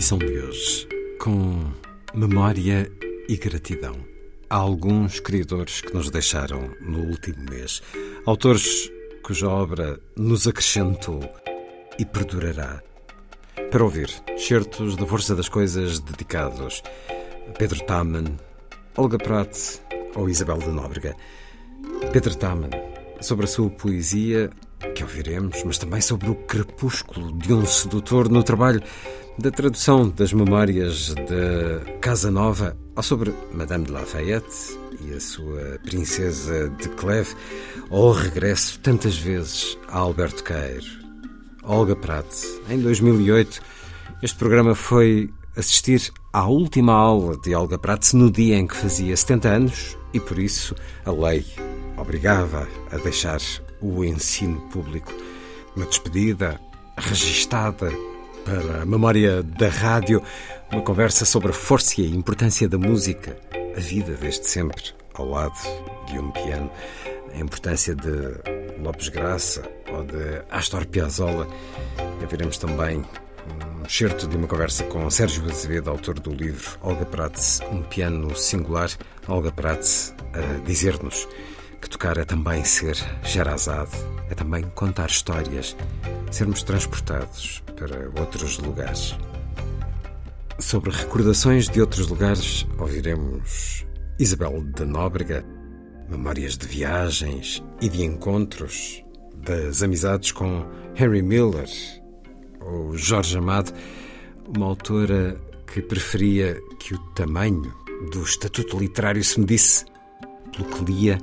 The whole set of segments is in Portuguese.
emissão de hoje, com memória e gratidão. Há alguns criadores que nos deixaram no último mês. Autores cuja obra nos acrescentou e perdurará. Para ouvir, certos da Força das Coisas dedicados a Pedro Taman, Olga Prat ou Isabel de Nóbrega. Pedro Taman, sobre a sua poesia, que ouviremos, mas também sobre o crepúsculo de um sedutor no trabalho da tradução das memórias da Casa Nova ou sobre Madame de Lafayette e a sua princesa de Cleve, o regresso tantas vezes a Alberto Queiro. Olga Prat, em 2008, este programa foi assistir à última aula de Olga Prats no dia em que fazia 70 anos e por isso a lei obrigava a deixar o ensino público. Uma despedida registada para a memória da rádio, uma conversa sobre a força e a importância da música, a vida desde sempre ao lado de um piano, a importância de Lopes Graça ou de Astor Piazzolla. E veremos também um excerto de uma conversa com Sérgio Azevedo, autor do livro Olga Prats, um piano singular. Olga Prats a dizer-nos que tocar é também ser Sherazade, é também contar histórias, sermos transportados para outros lugares. Sobre recordações de outros lugares, ouviremos Isabel da Nóbrega, memórias de viagens e de encontros, das amizades com Henry Miller ou Jorge Amado, uma autora que preferia que o tamanho do estatuto literário se medisse pelo que lia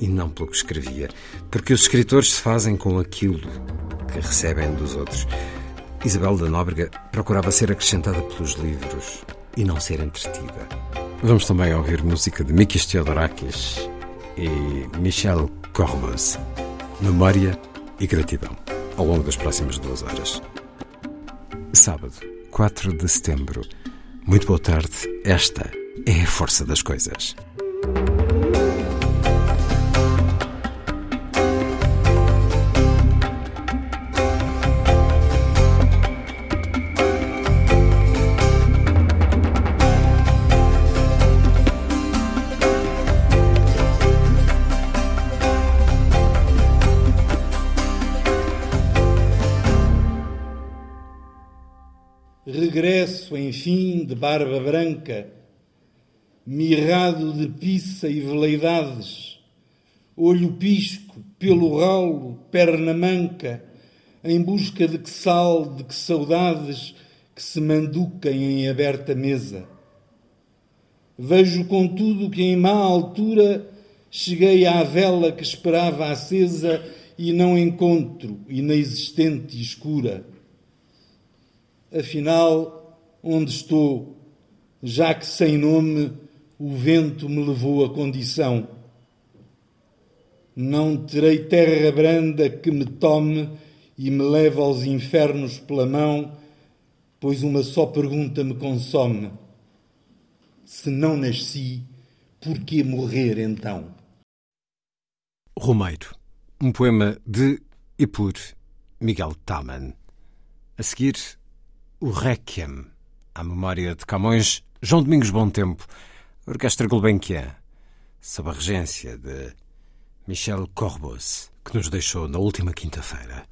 e não pelo que escrevia, porque os escritores se fazem com aquilo que recebem dos outros. Isabel da Nóbrega procurava ser acrescentada pelos livros e não ser entretida. Vamos também ouvir música de Mikis Theodorakis e Michel Corbus. Memória e gratidão, ao longo das próximas duas horas. Sábado, 4 de setembro. Muito boa tarde. Esta é a força das coisas. Barba branca, mirrado de pizza e veleidades, olho pisco, pelo ralo, perna manca, em busca de que sal, de que saudades que se manduquem em aberta mesa. Vejo, contudo, que em má altura cheguei à vela que esperava acesa e não encontro, inexistente e escura. Afinal, onde estou, já que sem nome o vento me levou à condição? Não terei terra branda que me tome e me leve aos infernos pela mão, pois uma só pergunta me consome: se não nasci, por que morrer então? Romeiro, um poema de e por Miguel Taman. A seguir, o Requiem à memória de Camões, João Domingos Bom Tempo, Orquestra Gulbenkian, sob a regência de Michel Corbos, que nos deixou na última quinta-feira.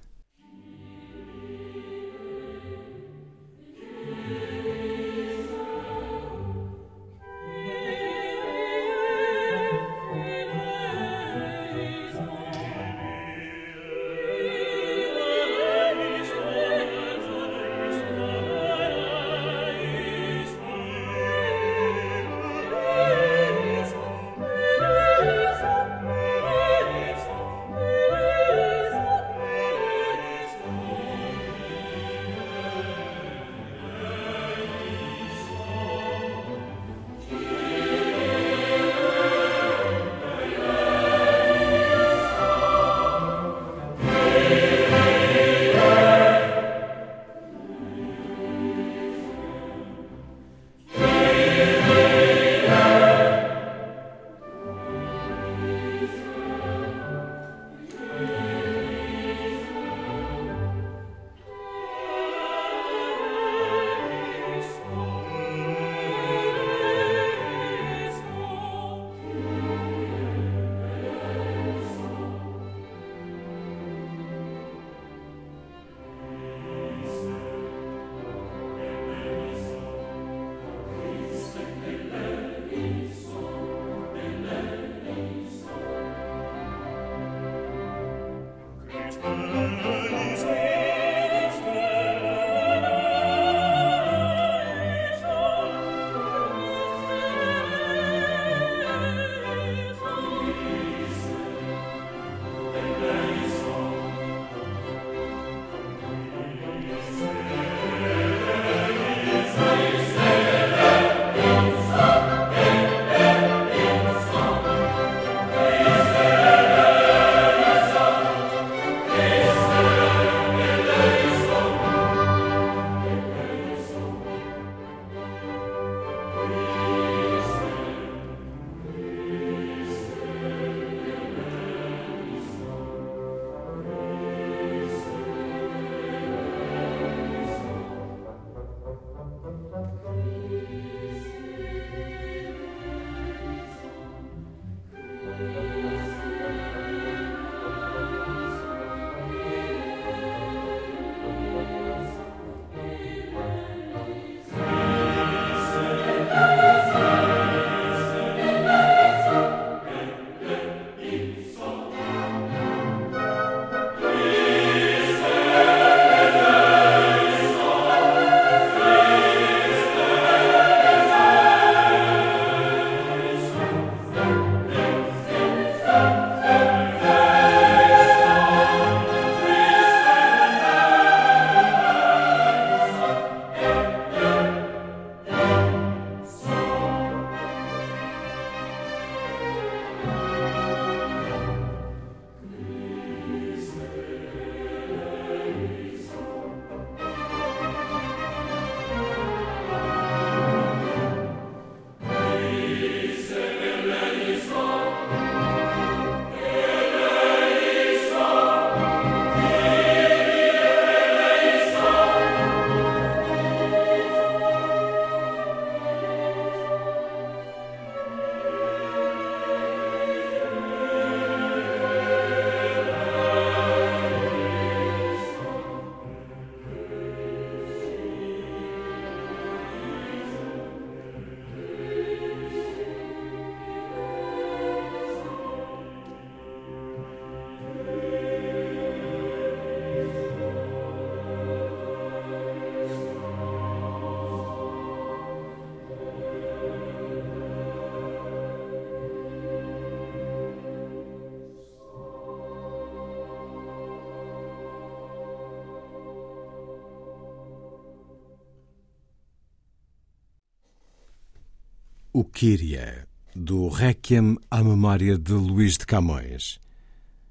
Kyrie, do Requiem à memória de Luís de Camões.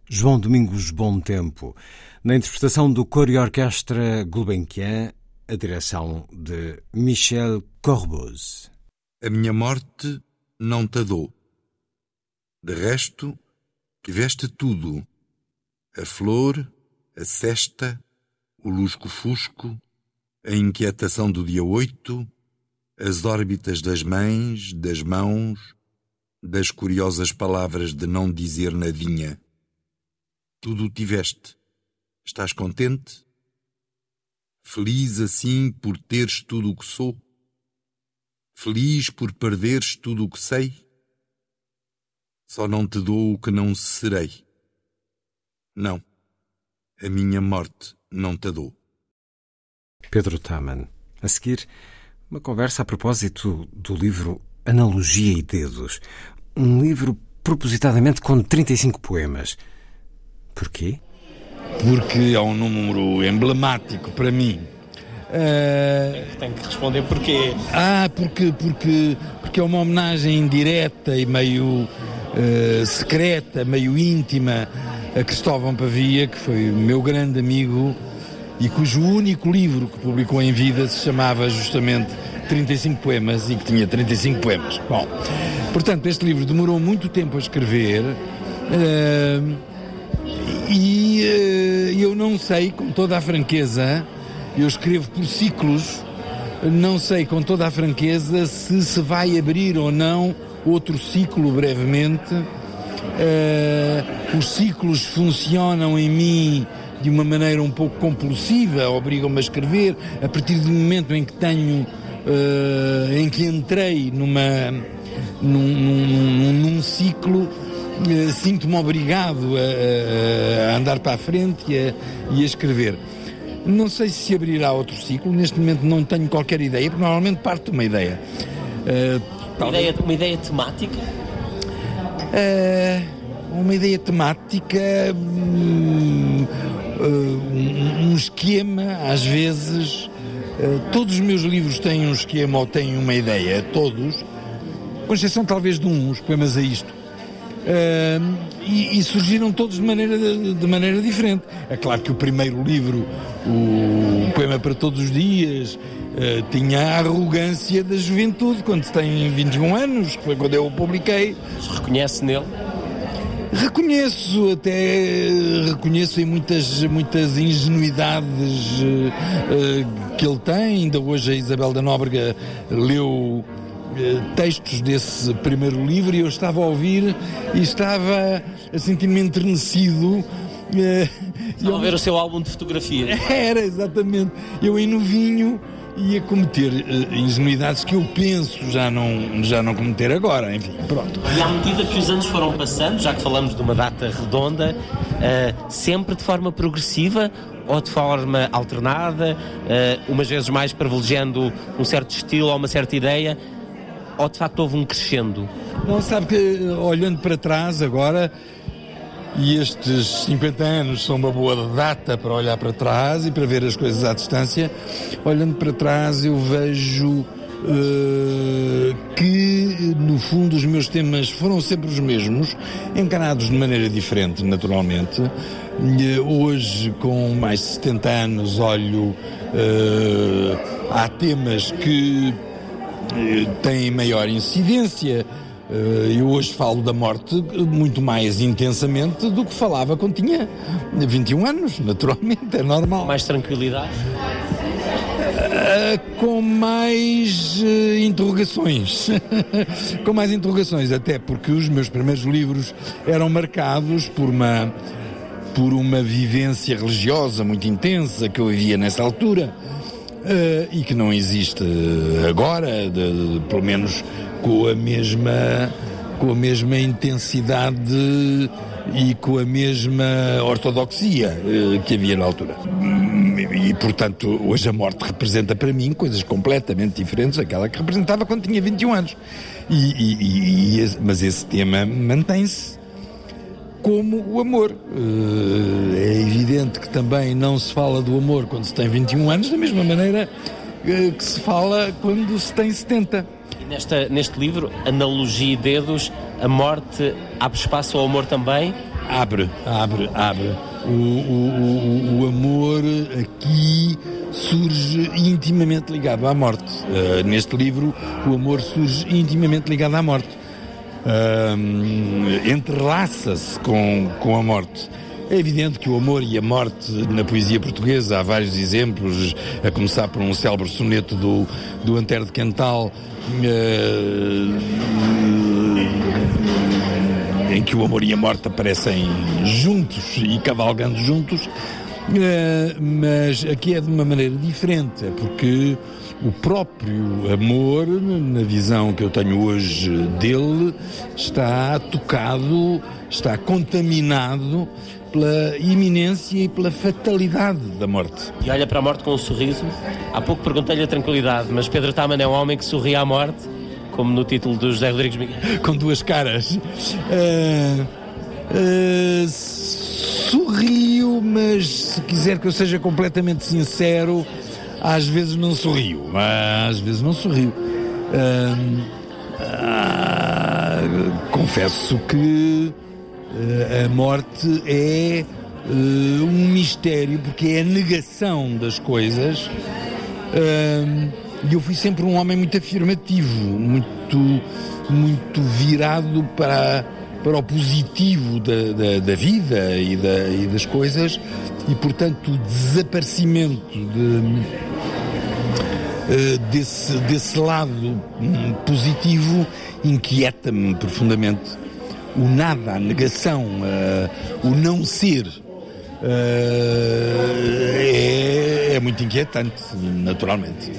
João Domingos Bom Tempo, na interpretação do coro e orquestra Gulbenkian, a direção de Michel Corbos. A minha morte não te dou. De resto, tiveste tudo: a flor, a cesta, o lusco-fusco, a inquietação do dia oito, as órbitas das mães, das mãos, das curiosas palavras de não dizer nadinha. Tudo o tiveste. Estás contente? Feliz assim por teres tudo o que sou? Feliz por perderes tudo o que sei? Só não te dou o que não serei. Não, a minha morte não te dou. Pedro Taman. A seguir, uma conversa a propósito do livro Analogia e Dedos. Um livro propositadamente com 35 poemas. Porquê? Porque é um número emblemático para mim. Uh... Tem que responder porquê. Ah, porque, porque, porque é uma homenagem direta e meio uh, secreta, meio íntima a Cristóvão Pavia, que foi meu grande amigo e cujo único livro que publicou em vida se chamava justamente 35 poemas e que tinha 35 poemas. Bom, portanto, este livro demorou muito tempo a escrever uh, e uh, eu não sei, com toda a franqueza, eu escrevo por ciclos, não sei com toda a franqueza se se vai abrir ou não outro ciclo brevemente. Uh, os ciclos funcionam em mim de uma maneira um pouco compulsiva, obrigam-me a escrever, a partir do momento em que tenho, uh, em que entrei numa, num, num, num ciclo, uh, sinto-me obrigado a, a, andar para a frente e a, e a escrever. Não sei se abrirá outro ciclo, neste momento não tenho qualquer ideia, porque normalmente parte de uma ideia. Uh, uma, ideia uma ideia temática? Uh, uma ideia temática. Hum, uh, um, esquema, às vezes. Uh, todos os meus livros têm um esquema ou têm uma ideia, todos, com exceção talvez de um, os poemas a isto. Uh, e, e, surgiram todos de maneira, de, maneira diferente. É claro que o primeiro livro, o Poema para Todos os Dias, uh, tinha a arrogância da juventude, quando se tem 21 anos, que foi quando eu o publiquei. Se reconhece nele? Reconheço, até reconheço em muitas, muitas ingenuidades uh, que ele tem. Ainda hoje a Isabel da Nóbrega leu uh, textos desse primeiro livro e eu estava a ouvir e estava a sentir-me enternecido. Estava a ver o seu álbum de fotografias. Era, exatamente. Eu em novinho ia cometer uh, ingenuidades que eu penso já não, já não cometer agora. Enfim, pronto. E à medida que os anos foram passando, já que falamos de uma data redonda, uh, sempre de forma progressiva ou de forma alternada, uh, umas vezes mais privilegiando um certo estilo ou uma certa ideia, ou de facto houve um crescendo? Não, sabe que olhando para trás agora e estes 50 anos são uma boa data para olhar para trás e para ver as coisas à distância. Olhando para trás, eu vejo uh, que, no fundo, os meus temas foram sempre os mesmos, encarados de maneira diferente, naturalmente. Uh, hoje, com mais de 70 anos, olho. Uh, há temas que têm maior incidência, eh, eu hoje falo da morte muito mais intensamente do que falava quando tinha 21 anos, naturalmente, é normal. Mais tranquilidade? Uh, com mais uh, interrogações. com mais interrogações, até porque os meus primeiros livros eram marcados por uma, por uma vivência religiosa muito intensa que eu vivia nessa altura. Uh, e que não existe agora, de, de, pelo menos com a mesma com a mesma intensidade e com a mesma ortodoxia uh, que havia na altura. E, portanto, hoje a morte representa para mim coisas completamente diferentes daquela que representava quando tinha 21 anos. E, e, e mas esse tema mantém-se como o amor. Uh, é evidente que também não se fala do amor quando se tem 21 anos, da mesma maneira uh, que se fala quando se tem 70 nesta, neste livro, Analogia e Dedos, a morte abre espaço ao amor também? Abre, abre, abre. O, o, o, o amor aqui surge intimamente ligado à morte. Uh, neste livro, o amor surge intimamente ligado à morte. Uh, entrelaça-se com, com a morte. É evidente que o amor e a morte na poesia portuguesa há vários exemplos, a começar por um célebre soneto do, do Antero de Cantal, uh, em que o amor e a morte aparecem juntos e cavalgando juntos, uh, mas aqui é de uma maneira diferente, é porque o próprio amor, na visão que eu tenho hoje dele, está tocado, está contaminado pela iminência e pela fatalidade da morte. E olha para a morte com um sorriso. Há pouco perguntei-lhe a tranquilidade, mas Pedro Taman é um homem que sorri à morte, como no título do José Rodrigues Miguel. Com duas caras. Uh, uh, sorrio, mas se quiser que eu seja completamente sincero, às vezes não sorrio. Às vezes não sorrio. Uh, confesso que eh, a morte é uh, um mistério porque é a negação das coisas. E eu fui sempre um homem muito afirmativo, muito, muito virado para, para o positivo da, da, da vida e, da, e das coisas, e portanto o desaparecimento de, desse, desse lado hum, positivo inquieta-me profundamente o nada, a negação, uh, o não ser. Uh, é, é muito inquietante, naturalmente.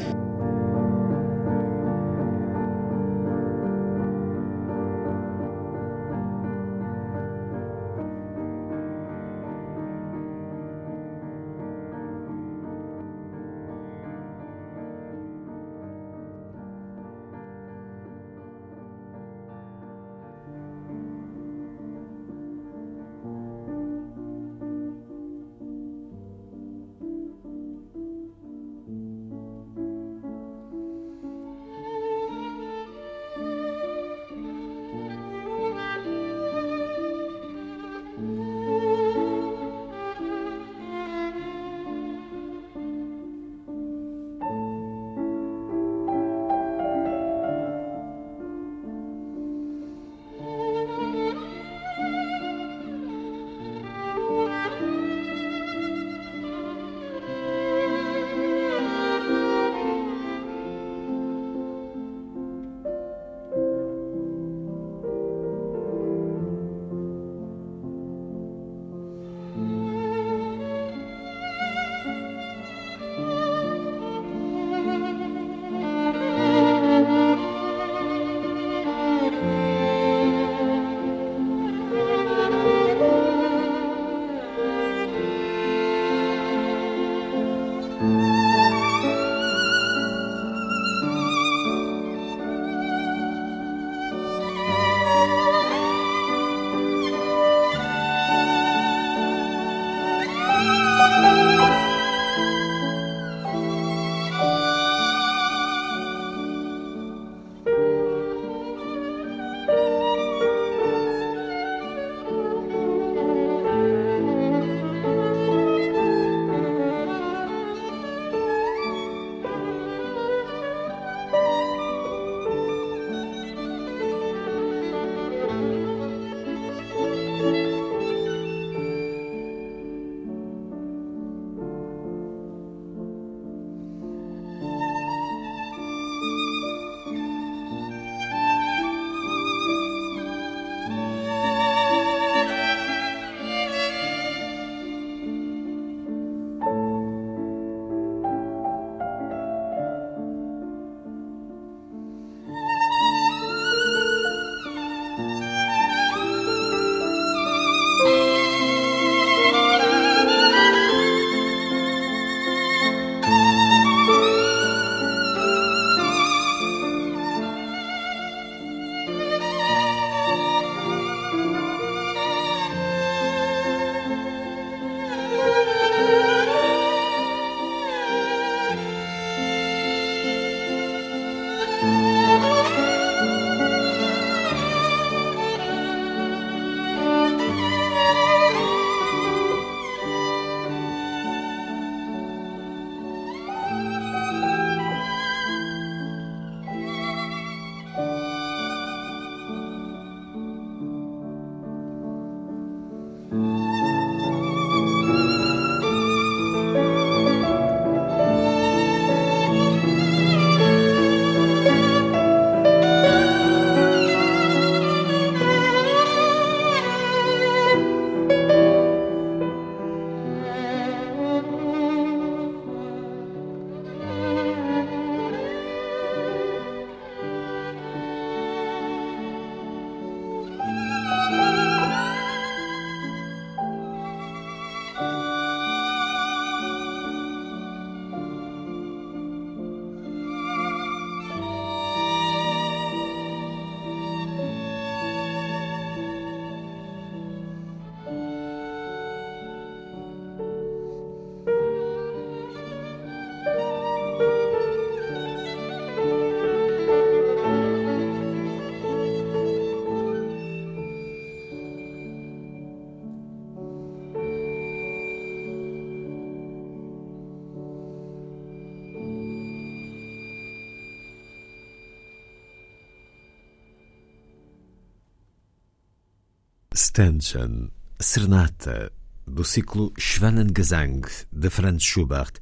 Stangen, Serenata, do ciclo Schwanengesang, de Franz Schubert.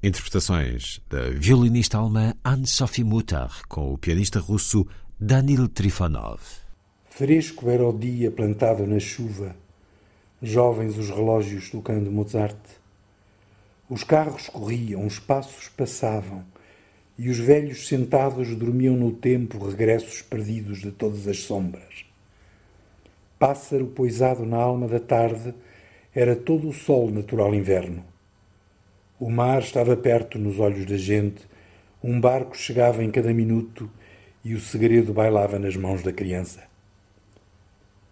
Interpretações da violinista alemã Anne-Sophie Mutter com o pianista russo Danil Trifonov. Fresco era o dia plantado na chuva, jovens os relógios tocando Mozart. Os carros corriam, os passos passavam, e os velhos sentados dormiam no tempo regressos perdidos de todas as sombras. Pássaro poisado na alma da tarde, era todo o sol natural inverno. O mar estava perto nos olhos da gente, um barco chegava em cada minuto e o segredo bailava nas mãos da criança.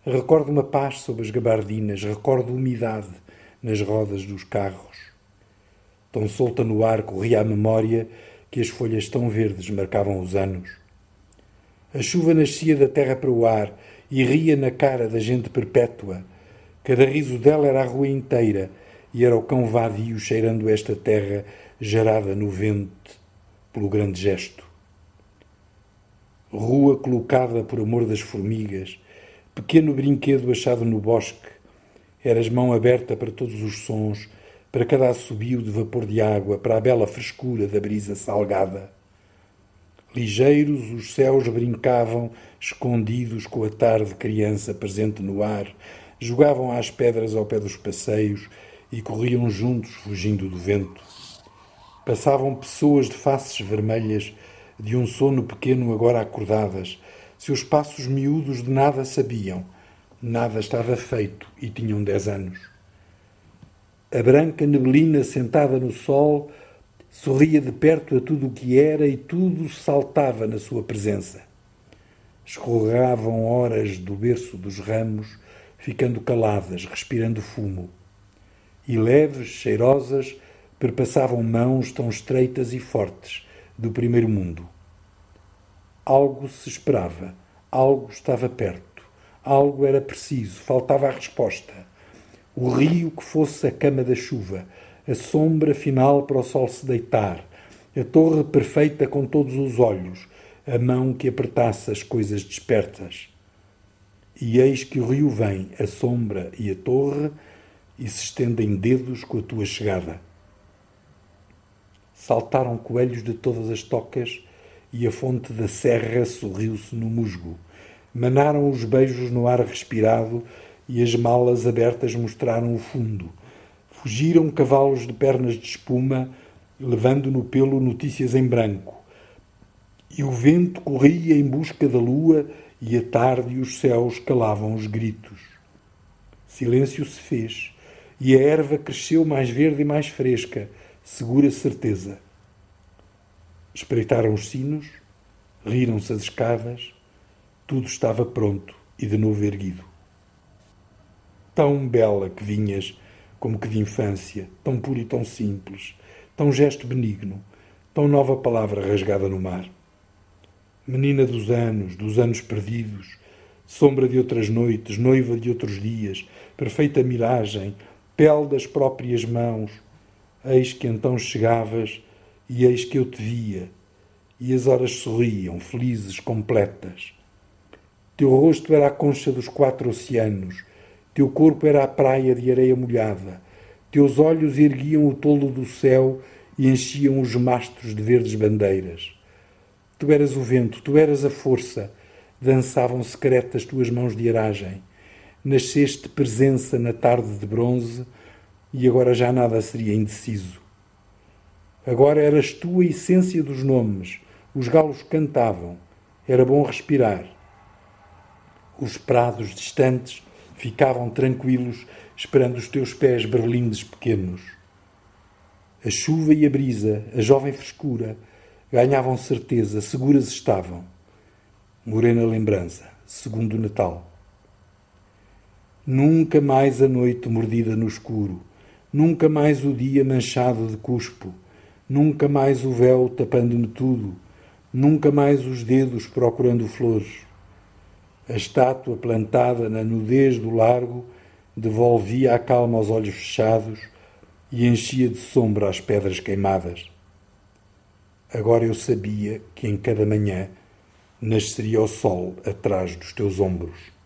Recordo uma paz sob as gabardinas, recordo umidade nas rodas dos carros. Tão solta no ar corria a memória que as folhas tão verdes marcavam os anos. A chuva nascia da terra para o ar e ria na cara da gente perpétua. Cada riso dela era a rua inteira e era o cão vadio cheirando esta terra gerada no vento pelo grande gesto. Rua colocada por amor das formigas, pequeno brinquedo achado no bosque, eras mão aberta para todos os sons, para cada assobio de vapor de água, para a bela frescura da brisa salgada. Ligeiros os céus brincavam, escondidos com a tarde criança presente no ar, jogavam às pedras ao pé dos passeios e corriam juntos fugindo do vento. Passavam pessoas de faces vermelhas, de um sono pequeno agora acordadas. Seus passos miúdos de nada sabiam, nada estava feito e tinham dez anos. A branca neblina sentada no sol sorria de perto a tudo o que era e tudo saltava na sua presença. Escorregavam horas do berço dos ramos, ficando caladas, respirando fumo. E leves, cheirosas, perpassavam mãos tão estreitas e fortes do primeiro mundo. Algo se esperava, algo estava perto, algo era preciso, faltava a resposta. O rio que fosse a cama da chuva, a sombra final para o sol se deitar, a torre perfeita com todos os olhos, a mão que apertasse as coisas despertas. E eis que o rio vem, a sombra e a torre, e se estendem dedos com a tua chegada. Saltaram coelhos de todas as tocas, e a fonte da serra sorriu-se no musgo. Manaram os beijos no ar respirado, e as malas abertas mostraram o fundo Fugiram cavalos de pernas de espuma, levando no pelo notícias em branco. E o vento corria em busca da lua, e a tarde e os céus calavam os gritos. Silêncio se fez, e a erva cresceu mais verde e mais fresca, segura certeza. Espreitaram os sinos, riram-se as escadas, tudo estava pronto e de novo erguido. Tão bela que vinhas como que de infância, tão puro e tão simples, tão gesto benigno, tão nova palavra rasgada no mar. Menina dos anos, dos anos perdidos, sombra de outras noites, noiva de outros dias, perfeita miragem, pele das próprias mãos, eis que então chegavas e eis que eu te via, e as horas sorriam, felizes, completas. Teu rosto era a concha dos quatro oceanos, teu corpo era a praia de areia molhada. Teus olhos erguiam o tolo do céu e enchiam os mastros de verdes bandeiras. Tu eras o vento, tu eras a força. Dançavam secretas tuas mãos de aragem. Nasceste presença na tarde de bronze e agora já nada seria indeciso. Agora eras tu a essência dos nomes. Os galos cantavam. Era bom respirar. Os prados distantes ficavam tranquilos, esperando os teus pés berlindes pequenos. A chuva e a brisa, a jovem frescura, ganhavam certeza, seguras estavam. Morena lembrança, segundo Natal. Nunca mais a noite mordida no escuro, nunca mais o dia manchado de cuspo, nunca mais o véu tapando-me tudo, nunca mais os dedos procurando flores a estátua plantada na nudez do largo devolvia a calma aos olhos fechados e enchia de sombra as pedras queimadas. Agora eu sabia que em cada manhã nasceria o sol atrás dos teus ombros.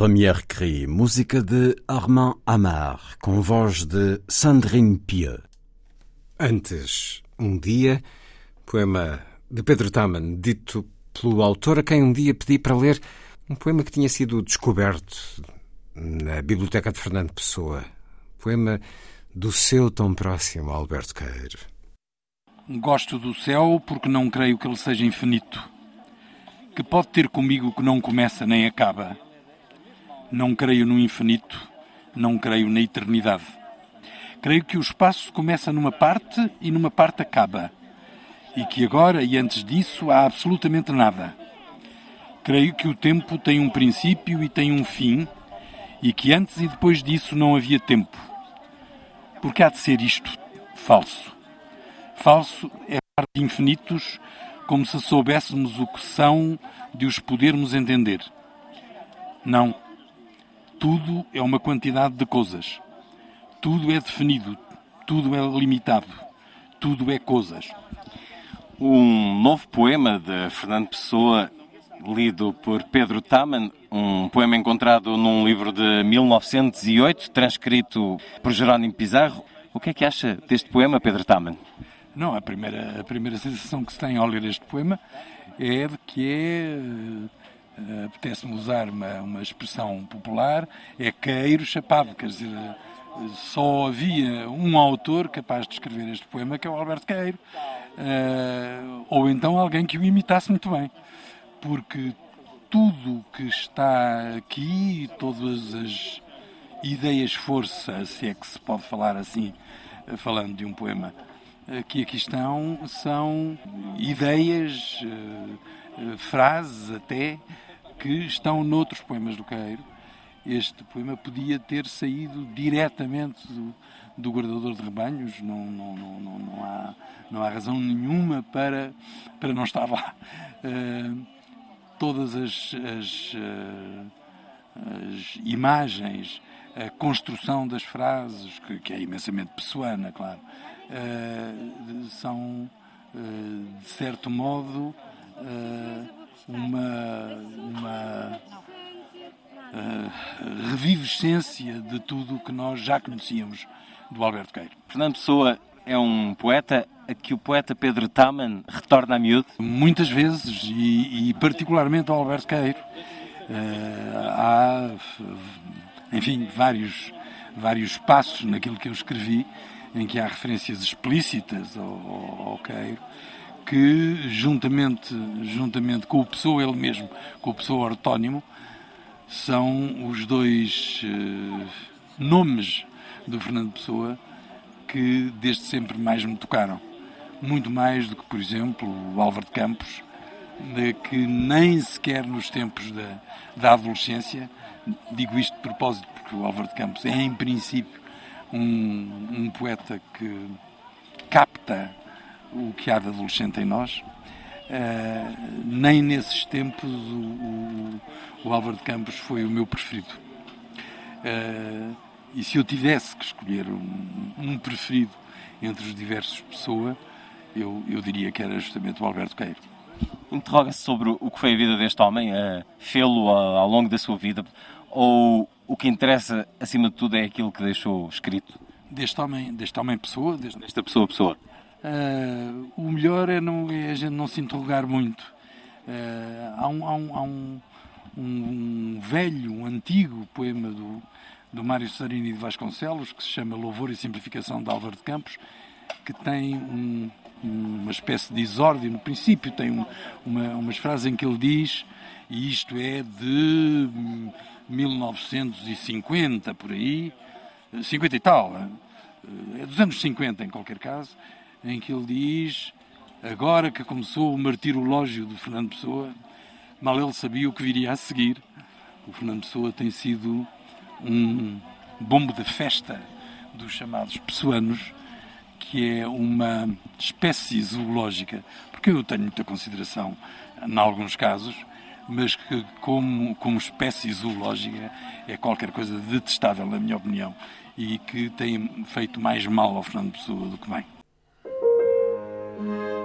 Le Premier Cri, música de Armand Amar, com voz de Sandrine Pieux. Antes, um dia, poema de Pedro Taman, dito pelo autor a quem um dia pedi para ler um poema que tinha sido descoberto na Biblioteca de Fernando Pessoa. Poema do seu tão próximo Alberto Queiro. Gosto do céu porque não creio que ele seja infinito, que pode ter comigo que não começa nem acaba não creio no infinito, não creio na eternidade. Creio que o espaço começa numa parte e numa parte acaba. E que agora e antes disso há absolutamente nada. Creio que o tempo tem um princípio e tem um fim, e que antes e depois disso não havia tempo. Porque há de ser isto falso. Falso é falar de infinitos como se soubéssemos o que são de os podermos entender. Não tudo é uma quantidade de coisas. Tudo é definido, tudo é limitado, tudo é coisas. Um novo poema de Fernando Pessoa, lido por Pedro Taman, um poema encontrado num livro de 1908, transcrito por Jerónimo Pizarro. O que é que acha deste poema, Pedro Taman? Não, a primeira, a primeira sensação que se tem ao ler este poema é de que é uh, apetece-me usar uma, uma expressão popular, é queiro chapado, quer dizer, só havia um autor capaz de escrever este poema, que é o Alberto Queiro, uh, ou então alguém que o imitasse muito bem, porque tudo que está aqui, todas as ideias força, se é que se pode falar assim, falando de um poema que aqui estão, são ideias, frases até, que estão noutros poemas do Queiro. Este poema podia ter saído diretamente do, do guardador de rebanhos, não, não, não, não, há, não há razão nenhuma para, para não estar lá. Uh, todas as, as, uh, as, imagens, a construção das frases, que, que é imensamente pessoana, claro, uh, são, de certo modo, uma, uma uh, revivescência de tudo o que nós já conhecíamos do Alberto Queiro. Fernando Pessoa é um poeta a que o poeta Pedro Taman retorna a miúdo? Muitas vezes, e, e particularmente ao Alberto Queiro. Uh, há, enfim, vários, vários passos naquilo que eu escrevi em que há referências explícitas ao, ao, ao Queiro que, juntamente, juntamente com o Pessoa ele mesmo, com o Pessoa ortónimo, são os dois uh, nomes do Fernando Pessoa que desde sempre mais me tocaram. Muito mais do que, por exemplo, o Álvaro de Campos, de que nem sequer nos tempos da, da adolescência, digo isto de propósito porque o Álvaro de Campos é, em princípio, um, um poeta que capta o que há de adolescente em nós. Uh, nem nesses tempos o, o, o, Álvaro de Campos foi o meu preferido. Uh, e se eu tivesse que escolher um, um preferido entre os diversos pessoas, eu, eu diria que era justamente o Alberto Queiro. Interroga-se sobre o que foi a vida deste homem, a fê-lo ao longo da sua vida, ou o que interessa, acima de tudo, é aquilo que deixou escrito? Deste homem, deste homem pessoa? Deste... Desta pessoa pessoa. Uh, o melhor é, não, é, a gente não se interrogar muito. Uh, há um, há um, há um, um, velho, um antigo poema do, do Mário Sarini de Vasconcelos que se chama Louvor e Simplificação de Álvaro de Campos, que tem um, uma espécie de exórdio. No princípio, tem uma, umas frases em que ele diz, e isto é de 1950 por aí, 50 e tal, é dos anos 50 em qualquer caso em que ele diz: Agora que começou o martirológio de Fernando Pessoa, mal ele sabia o que viria a seguir. O Fernando Pessoa tem sido um bombo de festa dos chamados pessoanos, que é uma espécie zoológica, porque eu tenho muita consideração em alguns casos, mas que como, como espécie zoológica é qualquer coisa detestável, na minha opinião, e que tem feito mais mal ao Fernando Pessoa do que bem. Thank you.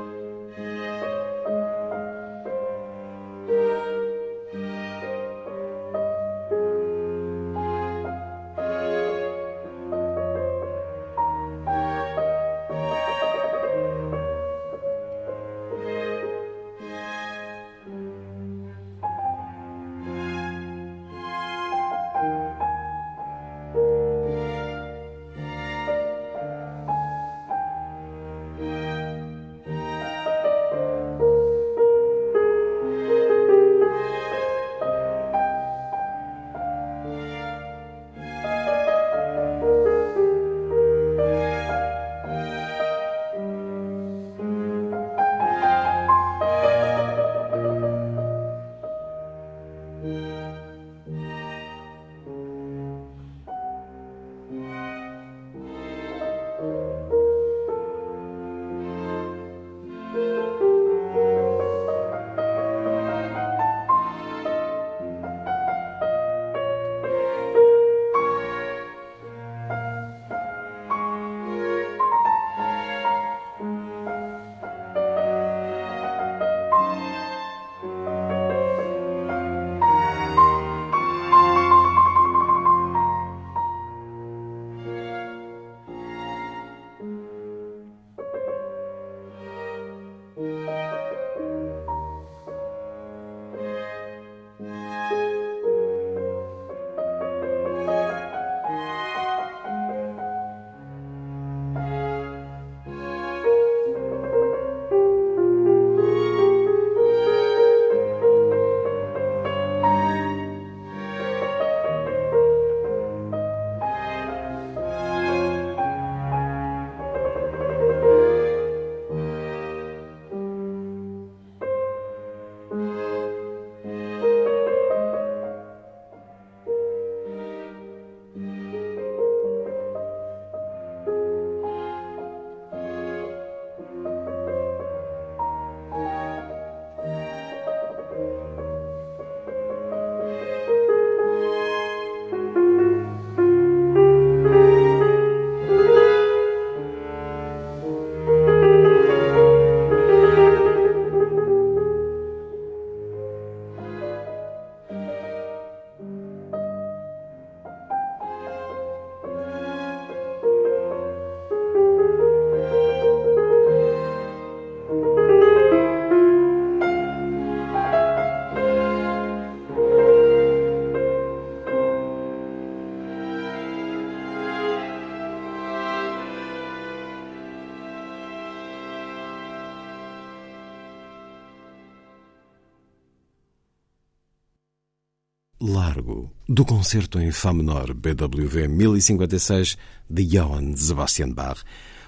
Largo, do concerto em Fá menor BWV 1056 de Johann Sebastian Bach,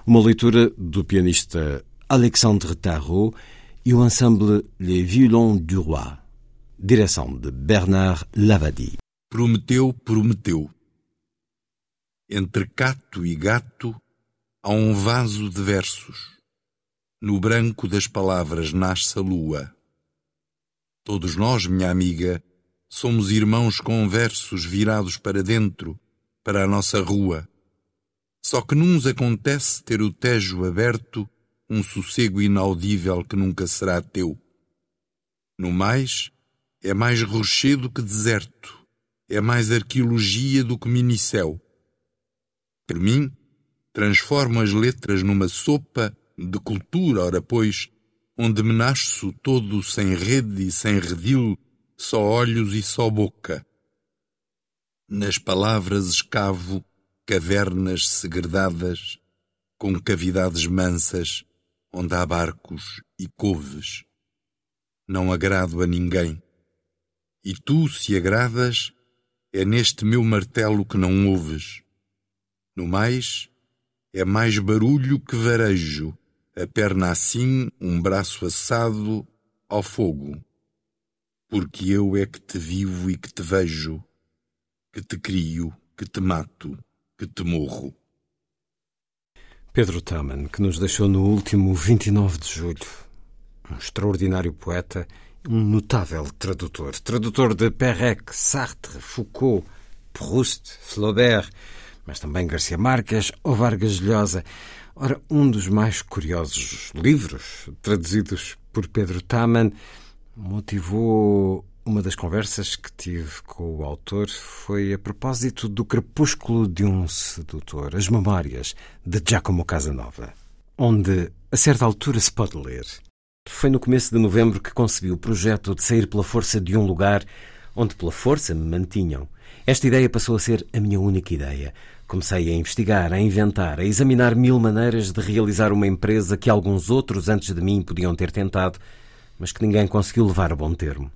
uma leitura do pianista Alexandre Tarot e o ensemble Les Violons du Roi, direção de Bernard Lavadi. Prometeu, prometeu. Entre cato e gato há um vaso de versos. No branco das palavras nasce a lua. Todos nós, minha amiga, Somos irmãos conversos virados para dentro, para a nossa rua. Só que nos acontece ter o tejo aberto, um sossego inaudível que nunca será teu. No mais, é mais rochedo que deserto, é mais arqueologia do que minicéu. Por mim, transformo as letras numa sopa de cultura, ora pois, onde me nasço todo sem rede e sem redil, só olhos e só boca. Nas palavras escavo cavernas segredadas, com cavidades mansas, onde há barcos e couves. Não agrado a ninguém. E tu, se agradas, é neste meu martelo que não ouves. No mais, é mais barulho que varejo, a perna assim, um braço assado ao fogo porque eu é que te vivo e que te vejo, que te crio, que te mato, que te morro. Pedro Taman, que nos deixou no último 29 de julho, um extraordinário poeta, um notável tradutor, tradutor de Perec, Sartre, Foucault, Proust, Flaubert, mas também Garcia Marques ou Vargas Llosa. Ora, um dos mais curiosos livros traduzidos por Pedro Taman motivou uma das conversas que tive com o autor foi a propósito do Crepúsculo de um Sedutor, As Memórias, de Giacomo Casanova, onde a certa altura se pode ler. Foi no começo de novembro que concebi o projeto de sair pela força de um lugar onde pela força me mantinham. Esta ideia passou a ser a minha única ideia. Comecei a investigar, a inventar, a examinar mil maneiras de realizar uma empresa que alguns outros antes de mim podiam ter tentado mas que ninguém conseguiu levar a bom termo.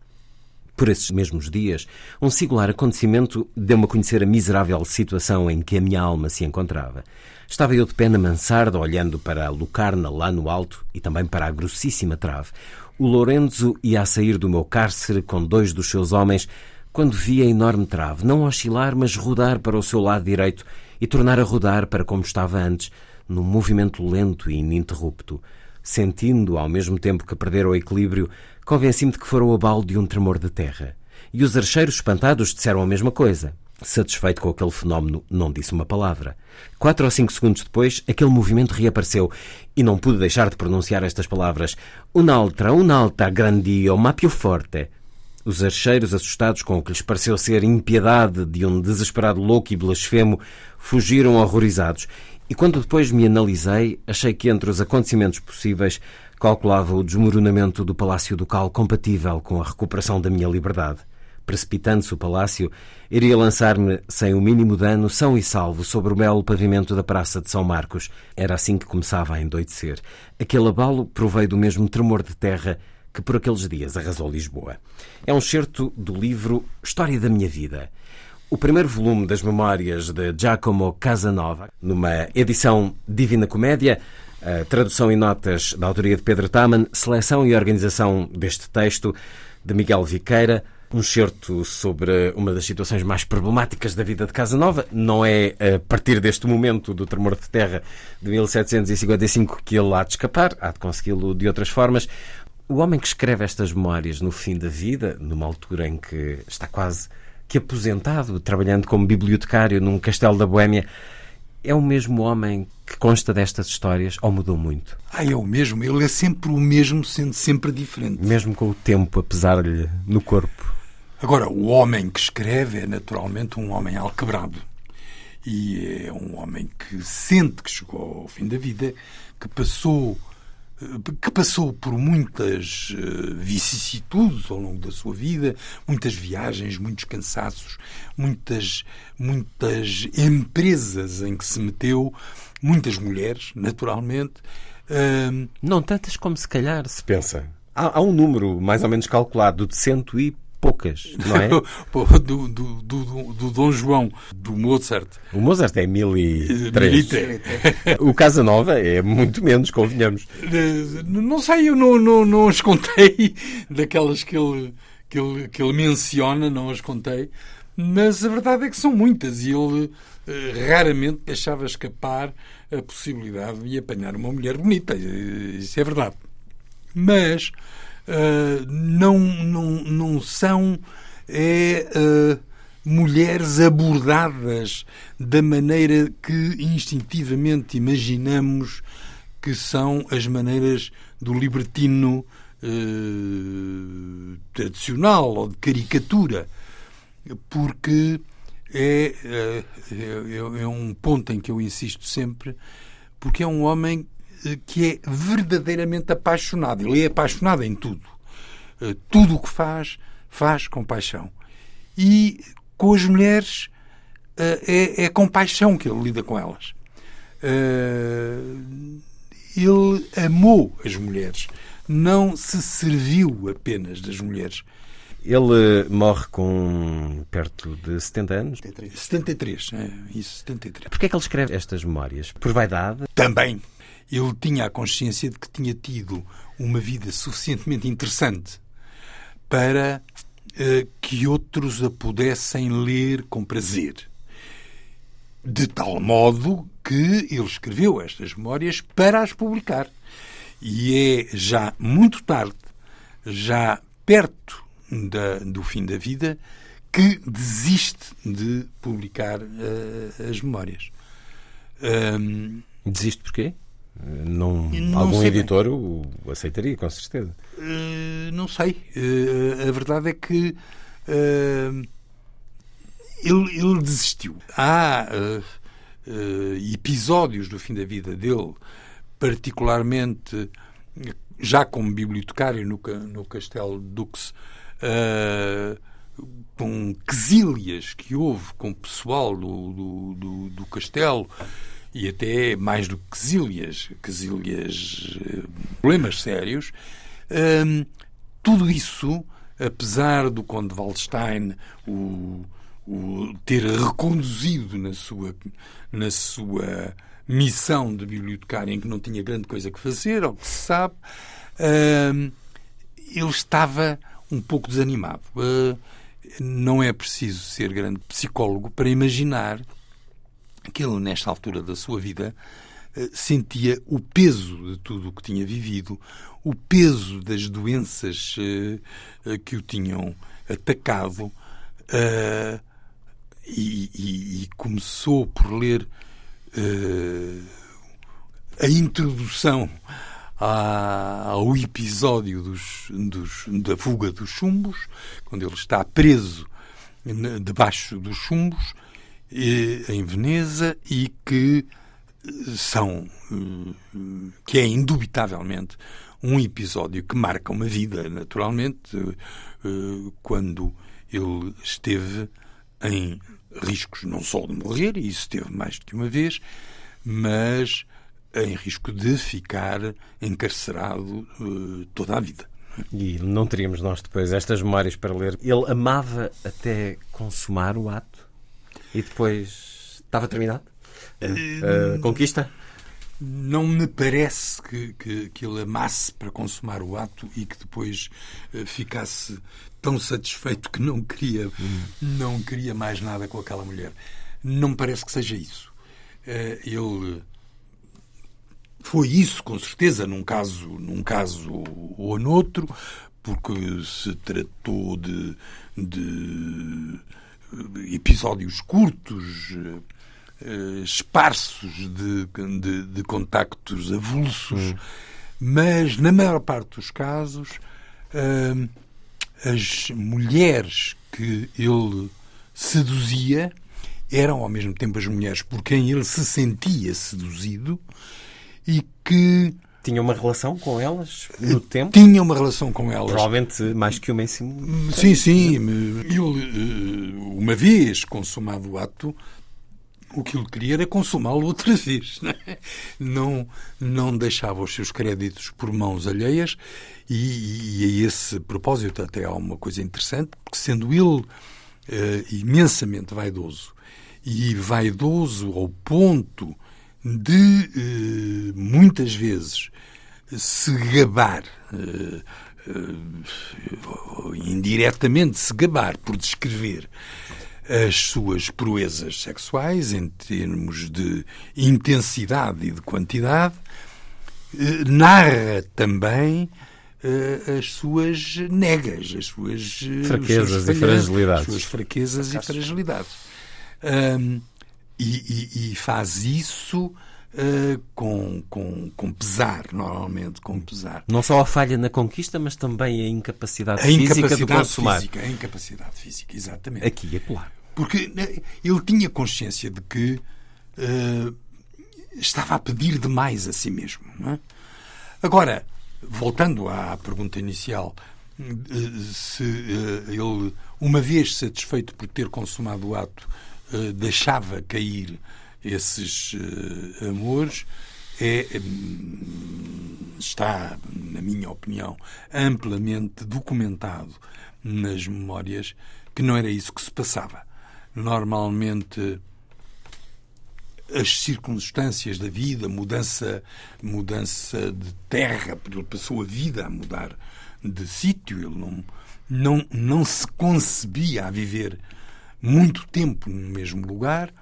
Por esses mesmos dias, um singular acontecimento deu-me a conhecer a miserável situação em que a minha alma se encontrava. Estava eu de pé na mansarda, olhando para a lucarna lá no alto e também para a grossíssima trave. O Lorenzo ia a sair do meu cárcere com dois dos seus homens quando vi a enorme trave não oscilar, mas rodar para o seu lado direito e tornar a rodar para como estava antes, num movimento lento e ininterrupto. Sentindo, ao mesmo tempo que perderam o equilíbrio, convenci-me de que fora o abalo de um tremor de terra. E os archeiros espantados disseram a mesma coisa. Satisfeito com aquele fenómeno, não disse uma palavra. Quatro ou cinco segundos depois, aquele movimento reapareceu e não pude deixar de pronunciar estas palavras. Un'altra, un'altra grandio, ma più forte. Os archeiros, assustados com o que lhes pareceu ser impiedade de um desesperado louco e blasfemo, fugiram horrorizados. E quando depois me analisei, achei que entre os acontecimentos possíveis calculava o desmoronamento do Palácio Ducal compatível com a recuperação da minha liberdade. Precipitando-se o palácio, iria lançar-me, sem o mínimo dano, são e salvo, sobre o belo pavimento da Praça de São Marcos. Era assim que começava a endoidecer. Aquele abalo proveio do mesmo tremor de terra que por aqueles dias arrasou Lisboa. É um certo do livro História da Minha Vida. O primeiro volume das memórias de Giacomo Casanova, numa edição Divina Comédia, a tradução e notas da autoria de Pedro Taman, seleção e organização deste texto de Miguel Viqueira, um certo sobre uma das situações mais problemáticas da vida de Casanova. Não é a partir deste momento do tremor de terra de 1755 que ele há de escapar, há de consegui-lo de outras formas. O homem que escreve estas memórias no fim da vida, numa altura em que está quase que aposentado, trabalhando como bibliotecário num castelo da Boémia, é o mesmo homem que consta destas histórias ou mudou muito? Ah, é o mesmo. Ele é sempre o mesmo, sendo sempre diferente. Mesmo com o tempo a pesar-lhe no corpo. Agora, o homem que escreve é naturalmente um homem alquebrado. E é um homem que sente que chegou ao fim da vida, que passou que passou por muitas eh, vicissitudes ao longo da sua vida, muitas viagens, muitos cansaços, muitas, muitas empresas em que se meteu, muitas mulheres, naturalmente. Não tantas como se calhar se pensa. Há, há um número mais ou menos calculado de cento e poucas, não é? do, do, do, do, Dom João, do Mozart. O Mozart é 1003. o Casanova é muito menos, convenhamos. Não sei, eu não, não, não as contei, daquelas que ele, que, ele, que ele menciona, não as contei. Mas a verdade é que são muitas e ele eh, raramente deixava escapar a possibilidade de apanhar uma mulher bonita. Isso é verdade. Mas não, não, não são é, uh, mulheres abordadas da maneira que instintivamente imaginamos que são as maneiras do libertino uh, tradicional ou de caricatura, porque é, é, é, é, um ponto em que eu insisto sempre, porque é um homem eh, que é verdadeiramente apaixonado. Ele é apaixonado em tudo. Eh, tudo o que faz, faz com paixão. E com as mulheres eh, é, é com paixão que ele lida com elas. Ele amou as mulheres, não se serviu apenas das mulheres. Ele morre com perto de 70 anos? 73, 73 é, isso, 73. Porquê é que ele escreve estas memórias? Por vaidade? Também ele tinha a consciência de que tinha tido uma vida suficientemente interessante para uh, que outros a pudessem ler com prazer. De tal modo que ele escreveu estas memórias para as publicar. E é já muito tarde, já perto da, do fim da vida, que desiste de publicar uh, as memórias. Um, desiste porquê? Não, não algum editor bem. o aceitaria, com certeza. Uh, não sei. Uh, a verdade é que uh, ele, ele, desistiu. Há episódios do fim da vida dele, particularmente já como bibliotecário no, no Castelo Dux, com quesílias que houve com o pessoal do, do, do, do castelo e até mais do que quesílias, quesílias, eh, problemas sérios, tudo isso, apesar do Conde Waldstein o, o ter reconduzido na sua, na sua missão de bibliotecário em que não tinha grande coisa que fazer, ao que se sabe, ele estava um pouco desanimado. Uh, não é preciso ser grande psicólogo para imaginar que ele, nesta altura da sua vida, uh, sentia o peso de tudo o que tinha vivido, o peso das doenças uh, que o tinham atacado. E, começou por ler a introdução ao episódio dos, dos, da fuga dos chumbos, quando ele está preso debaixo dos chumbos em Veneza e que são que é indubitavelmente um episódio que marca uma vida naturalmente quando ele esteve em riscos não só de morrer e isso teve mais de uma vez mas em risco de ficar encarcerado toda a vida. E não teríamos nós depois estas memórias para ler. Ele amava até consumar o ato e depois estava terminado? Uh, uh, conquista? Não me parece que, que, que, ele amasse para consumar o ato e que depois uh, ficasse tão satisfeito que não queria, hum. não queria mais nada com aquela mulher. Não me parece que seja isso. ele foi isso, com certeza, num caso, num caso ou noutro, porque se tratou de, de episódios curtos, eh, esparsos de, de, de, contactos avulsos, hum. mas na maior parte dos casos eh, as mulheres que ele seduzia eram ao mesmo tempo as mulheres por quem ele se sentia seduzido e que tinha uma relação com elas no tempo? Tinha uma relação com elas. Provavelmente mais que uma em cima. Sim, sim. Ele, eh, uma vez consumado o ato, o que ele queria era consumá-lo outra vez. É? Não, não deixava os seus créditos por mãos alheias e, e a esse propósito até há uma coisa interessante, porque sendo ele uh, imensamente vaidoso e vaidoso ao ponto de eh, muitas vezes se gabar, eh, eh, indiretamente se gabar por descrever as suas proezas sexuais em termos de intensidade e de quantidade, narra também as suas negas, as suas fraquezas e fragilidades. As suas fraquezas e fragilidades. Um, e, e, e faz isso uh, com, com, com pesar, normalmente, com pesar. Não só a falha na conquista, mas também a incapacidade a física incapacidade do consumar. Física, a incapacidade física, exatamente. Aqui é claro. Porque né, ele tinha consciência de que uh, estava a pedir demais a si mesmo. É? Agora, voltando à pergunta inicial, eh, se ele, uma vez satisfeito por ter consumado o ato, eh, deixava cair esses uh, amores é, hum, está, na minha opinião, amplamente documentado nas memórias que não era isso que se passava. Normalmente as circunstâncias da vida, mudança, mudança de terra, ele passou a vida a mudar de sítio, ele não, não, não se concebia a viver muito tempo no mesmo lugar,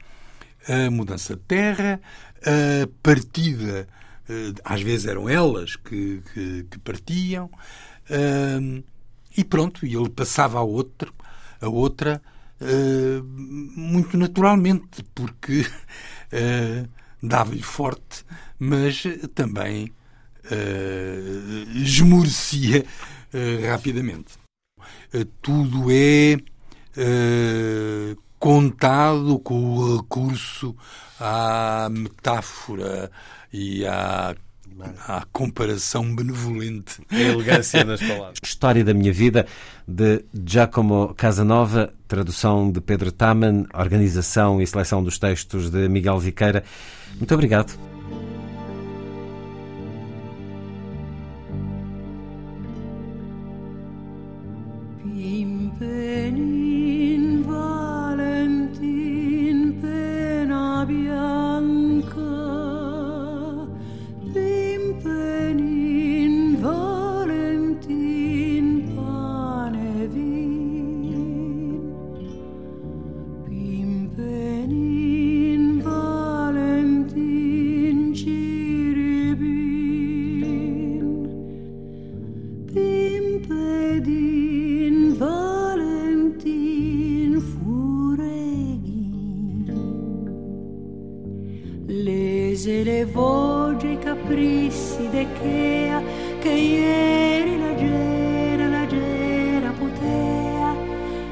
a mudança de terra, a partida, eh, às vezes eram elas que, que, que partiam, eh, e pronto, e ele passava a outra, a outra eh, muito naturalmente, porque dava-lhe forte, mas também esmorecia rapidamente. tudo é eh, contado com o recurso à metáfora e à à comparação benevolente. A elegância nas palavras. História da minha vida, de Giacomo Casanova, tradução de Pedro Taman, organização e seleção dos textos de Miguel Viqueira. Muito obrigado.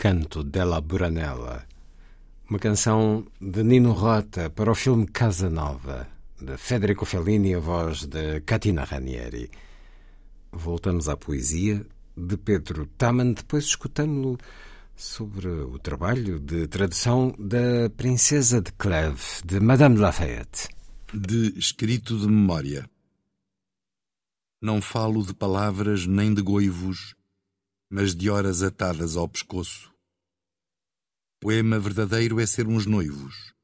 Canto della Buranella, uma canção de Nino Rota para o filme Casa Nova, de Federico Fellini, a voz de Catina Ranieri. Voltamos à poesia de Pedro Taman, depois escutamos-lo sobre o trabalho de tradução da Princesa de Clèves, de Madame Lafayette. De escrito de memória. Não falo de palavras nem de goivos, mas de horas atadas ao pescoço. Poema verdadeiro é ser uns noivos.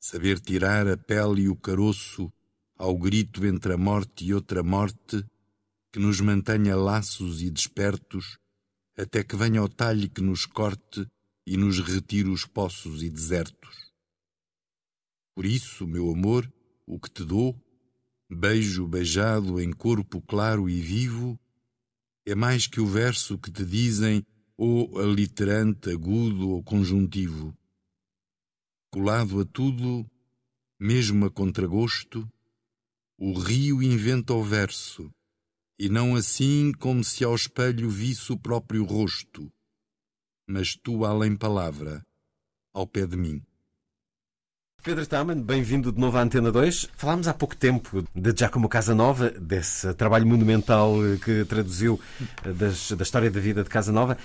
Saber tirar a pele e o caroço ao grito entre a morte e outra morte, que nos mantenha laços e despertos, até que venha o talhe que nos corte e nos retire os poços e desertos. Por isso, meu amor, o que te dou, beijo beijado em corpo claro e vivo, é mais que o verso que te dizem ou aliterante agudo ou conjuntivo. Colado a tudo, mesmo a contragosto, o rio inventa o verso, e não assim como se ao espelho visse o próprio rosto, mas tu além palavra, ao pé de mim. Pedro Taman, bem-vindo de novo à Antena 2. Falámos há pouco tempo de Giacomo Casanova, desse trabalho monumental que traduziu das, da história da vida de Casanova.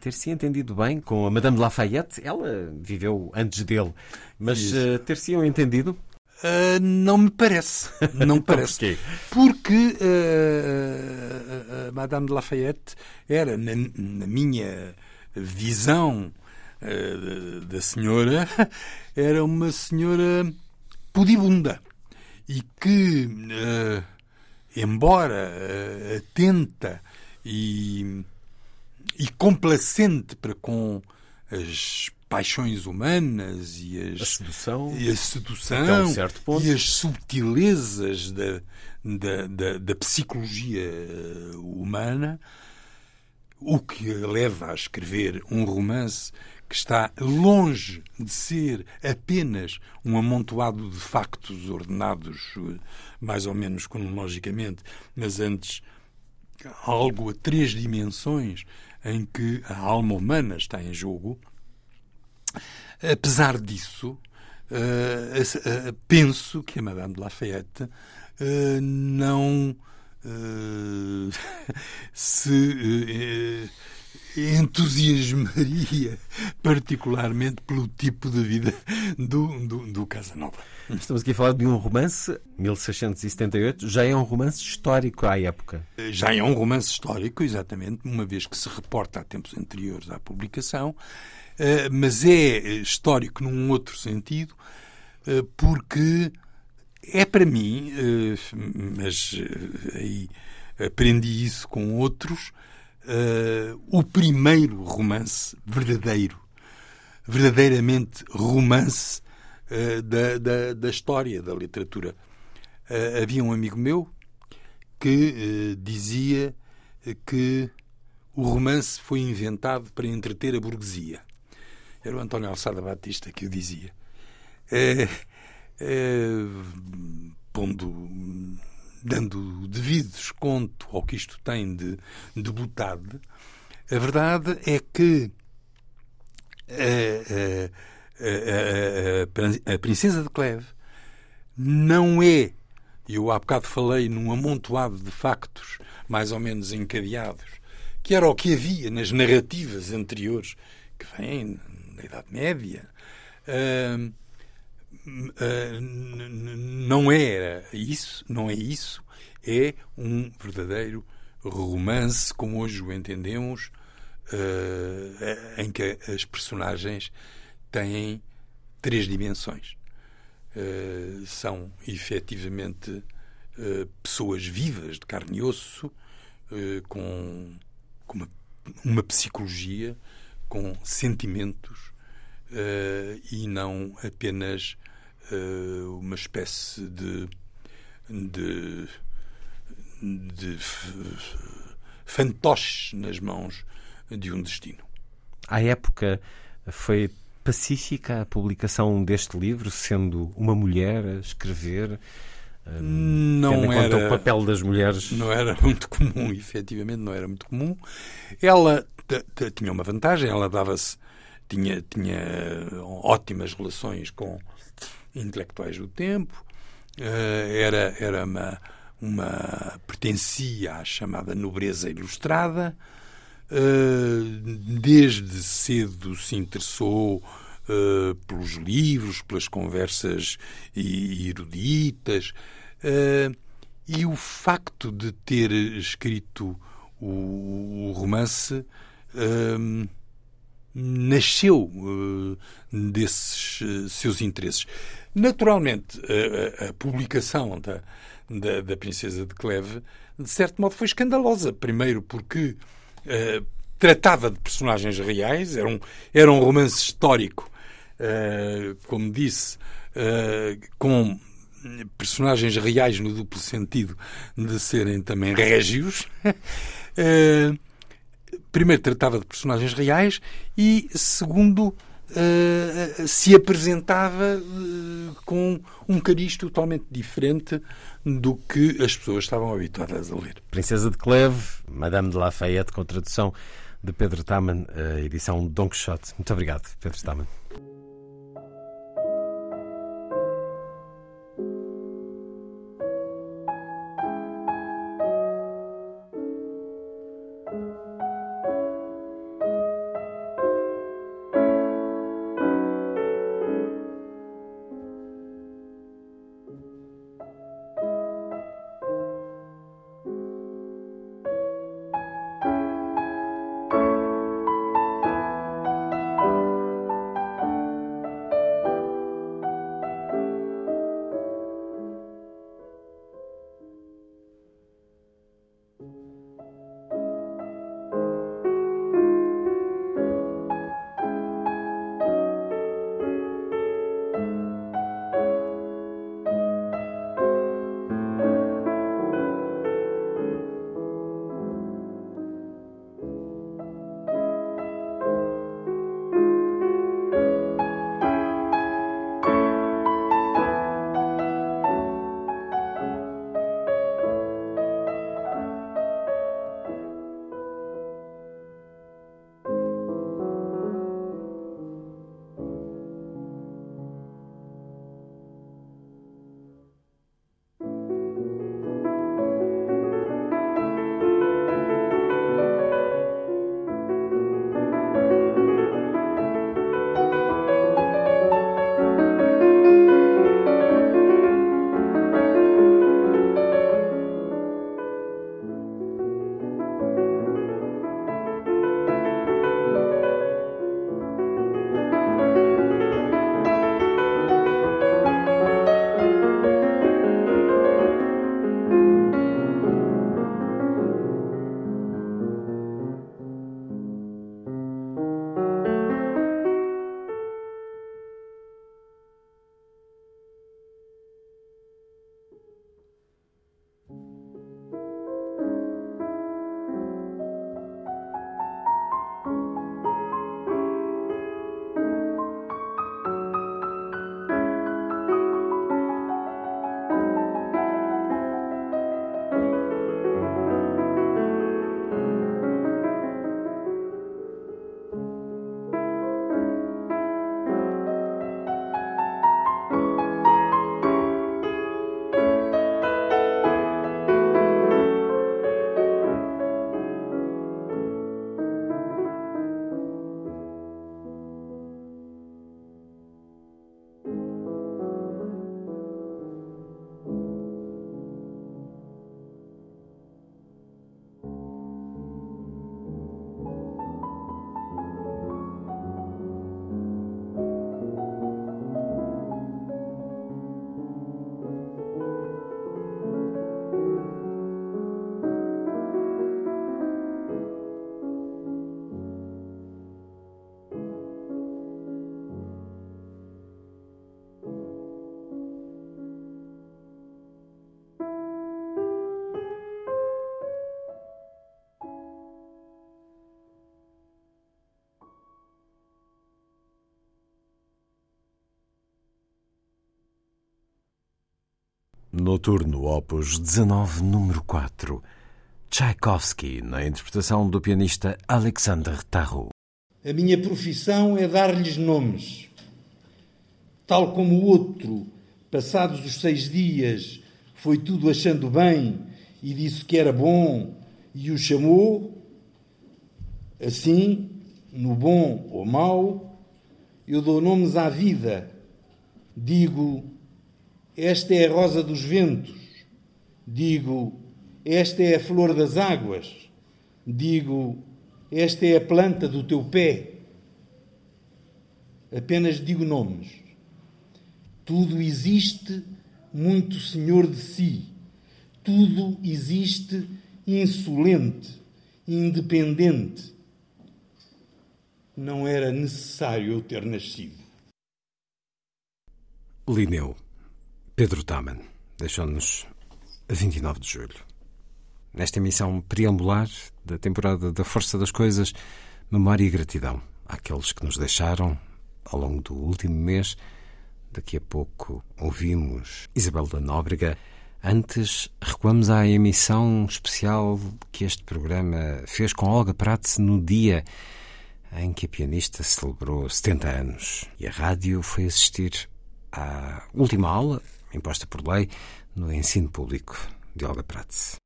Ter-se entendido bem com a Madame de Lafayette, ela viveu antes dele, mas uh, ter-se entendido? Uh, não me parece. Não me parece. Porquê? Porque uh, a Madame de Lafayette era, na, na minha visão uh, da senhora, era uma senhora pudibunda e que, embora atenta e, e complacente para com as paixões humanas e as, a sedução, e, a sedução um certo ponto. e as subtilezas da, da, da, da, psicologia humana, o que leva a escrever um romance que está longe de ser apenas um amontoado de factos ordenados mais ou menos cronologicamente, mas antes algo a três dimensões em que a alma humana está em jogo. Apesar disso, uh, uh, penso que a Madame de Lafayette uh, não se entusiasmaria particularmente pelo tipo de vida do, do, do Casanova. Estamos aqui a falar de um romance, 1678, já é um romance histórico à época. Já é um romance histórico, exatamente, uma vez que se reporta a tempos anteriores à publicação, eh, mas é histórico num outro sentido, eh, porque é para mim, eh, mas aí aprendi isso com outros, o primeiro romance verdadeiro, verdadeiramente romance da, da, da história da literatura. Havia um amigo meu que dizia que o romance foi inventado para entreter a burguesia. Era o António Alçada Batista que o dizia. É, é, pondo, dando devido desconto ao que isto tem de debutado, a verdade é que a, a, a, a Princesa de Cleve não é, eu há bocado falei num amontoado de factos mais ou menos encadeados, que era o que havia nas narrativas anteriores que vêm da Idade Média, uh, não era isso, não é isso, é um verdadeiro romance, como hoje o entendemos, uh, em que as personagens têm três dimensões. Uh, são efetivamente uh, pessoas vivas, de carne e osso, com, com uma, uma, psicologia, com sentimentos e não apenas uma espécie de, de, de fantoches nas mãos de um destino. À época foi pacífica a publicação deste livro, sendo uma mulher a escrever? Não era o papel das mulheres. Não era muito comum, efetivamente, não era muito comum. Ela tinha uma vantagem, ela dava-se, tinha, tinha ótimas relações com intelectuais do tempo, eh, era, era uma, uma pertencia à chamada nobreza ilustrada, eh, desde cedo se interessou uh, pelos livros, pelas conversas eruditas, e o facto de ter escrito o romance nasceu desses seus interesses. Naturalmente, a, a publicação da, da, da, Princesa de Cleve, de certo modo, foi escandalosa. Primeiro porque uh, tratava de personagens reais, era um, era um romance histórico, uh, como disse, uh, com personagens reais no duplo sentido de serem também régios. primeiro, tratava de personagens reais e, segundo, Uh, se apresentava uh, com um cariz totalmente diferente do que as pessoas estavam habituadas a ler. Princesa de Cleve, Madame de Lafayette, com tradução de Pedro Taman, a edição Don Quixote. Muito obrigado, Pedro Taman. Noturno Opus 19, número 4. Tchaikovsky, na interpretação do pianista Alexander Taru. A minha profissão é dar-lhes nomes. Tal como o outro, passados os seis dias, foi tudo achando bem e disse que era bom e o chamou, assim, no bom ou mau, eu dou nomes à vida. Digo, esta é a rosa dos ventos. Digo, esta é a flor das águas. Digo, esta é a planta do teu pé. Apenas digo nomes. Tudo existe muito senhor de si. Tudo existe insolente, independente. Não era necessário eu ter nascido. Lineu. Pedro Taman deixou-nos a 29 de julho. Nesta emissão preambular da temporada da Força das Coisas, memória e gratidão àqueles que nos deixaram ao longo do último mês. Daqui a pouco ouvimos Isabel da Nóbrega. Antes, recuamos à emissão especial que este programa fez com Olga Prats no dia em que a pianista celebrou 70 anos. E a rádio foi assistir à última aula, imposta por lei, no ensino público de Olga Prats.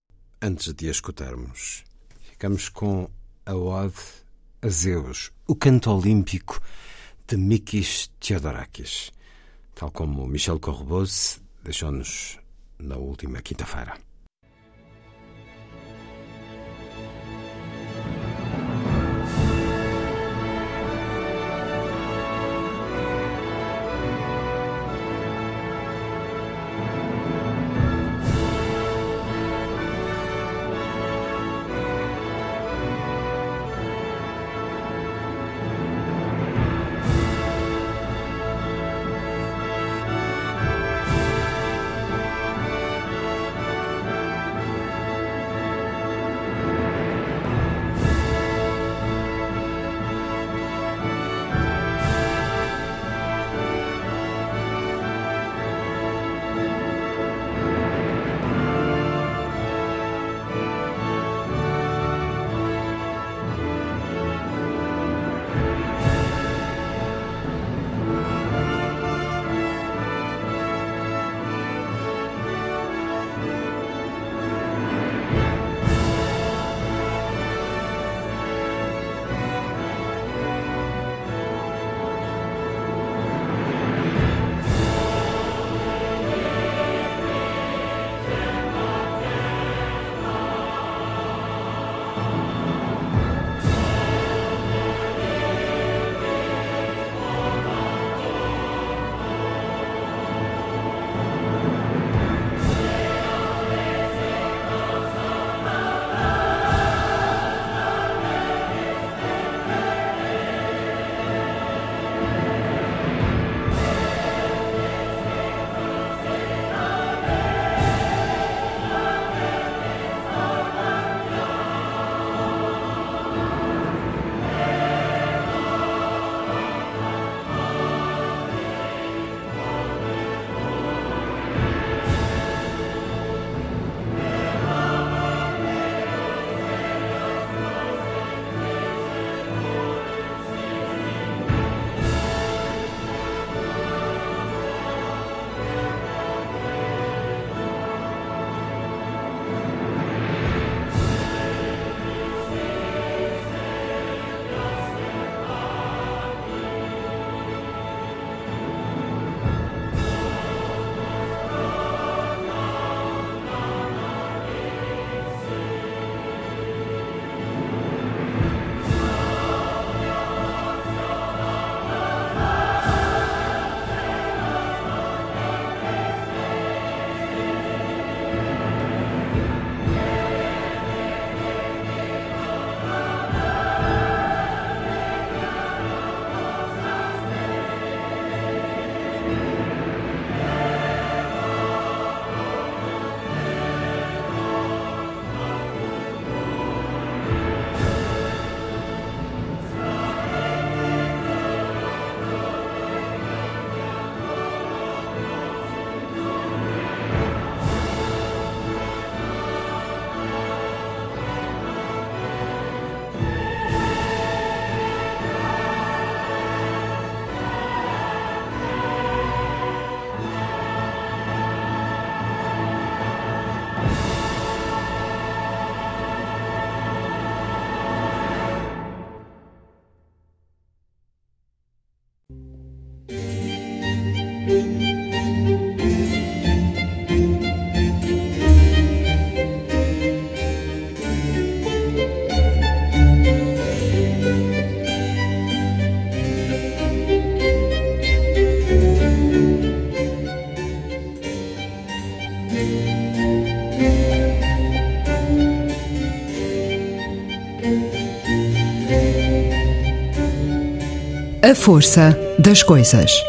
Antes de a escutarmos, ficamos com a Ode a Zeus, o canto olímpico de Mikis Theodorakis, tal como Michel Correbose deixou-nos na última quinta-feira. A força das coisas.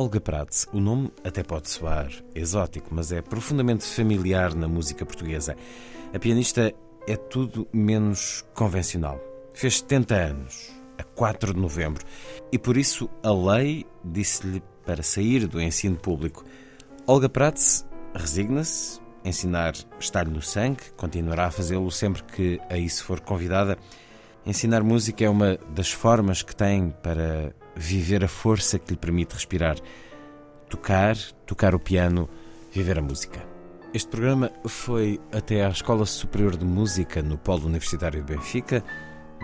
Olga Prats, o nome até pode soar exótico, mas é profundamente familiar na música portuguesa. A pianista é tudo menos convencional. Fez 70 anos, a 4 de novembro, e por isso a lei disse-lhe para sair do ensino público. Olga Prats resigna-se, ensinar está-lhe no sangue, continuará a fazê-lo sempre que a isso for convidada. Ensinar música é uma das formas que tem para viver a força que lhe permite respirar. Tocar, tocar o piano, viver a música. Este programa foi até à Escola Superior de Música no Polo Universitário de Benfica.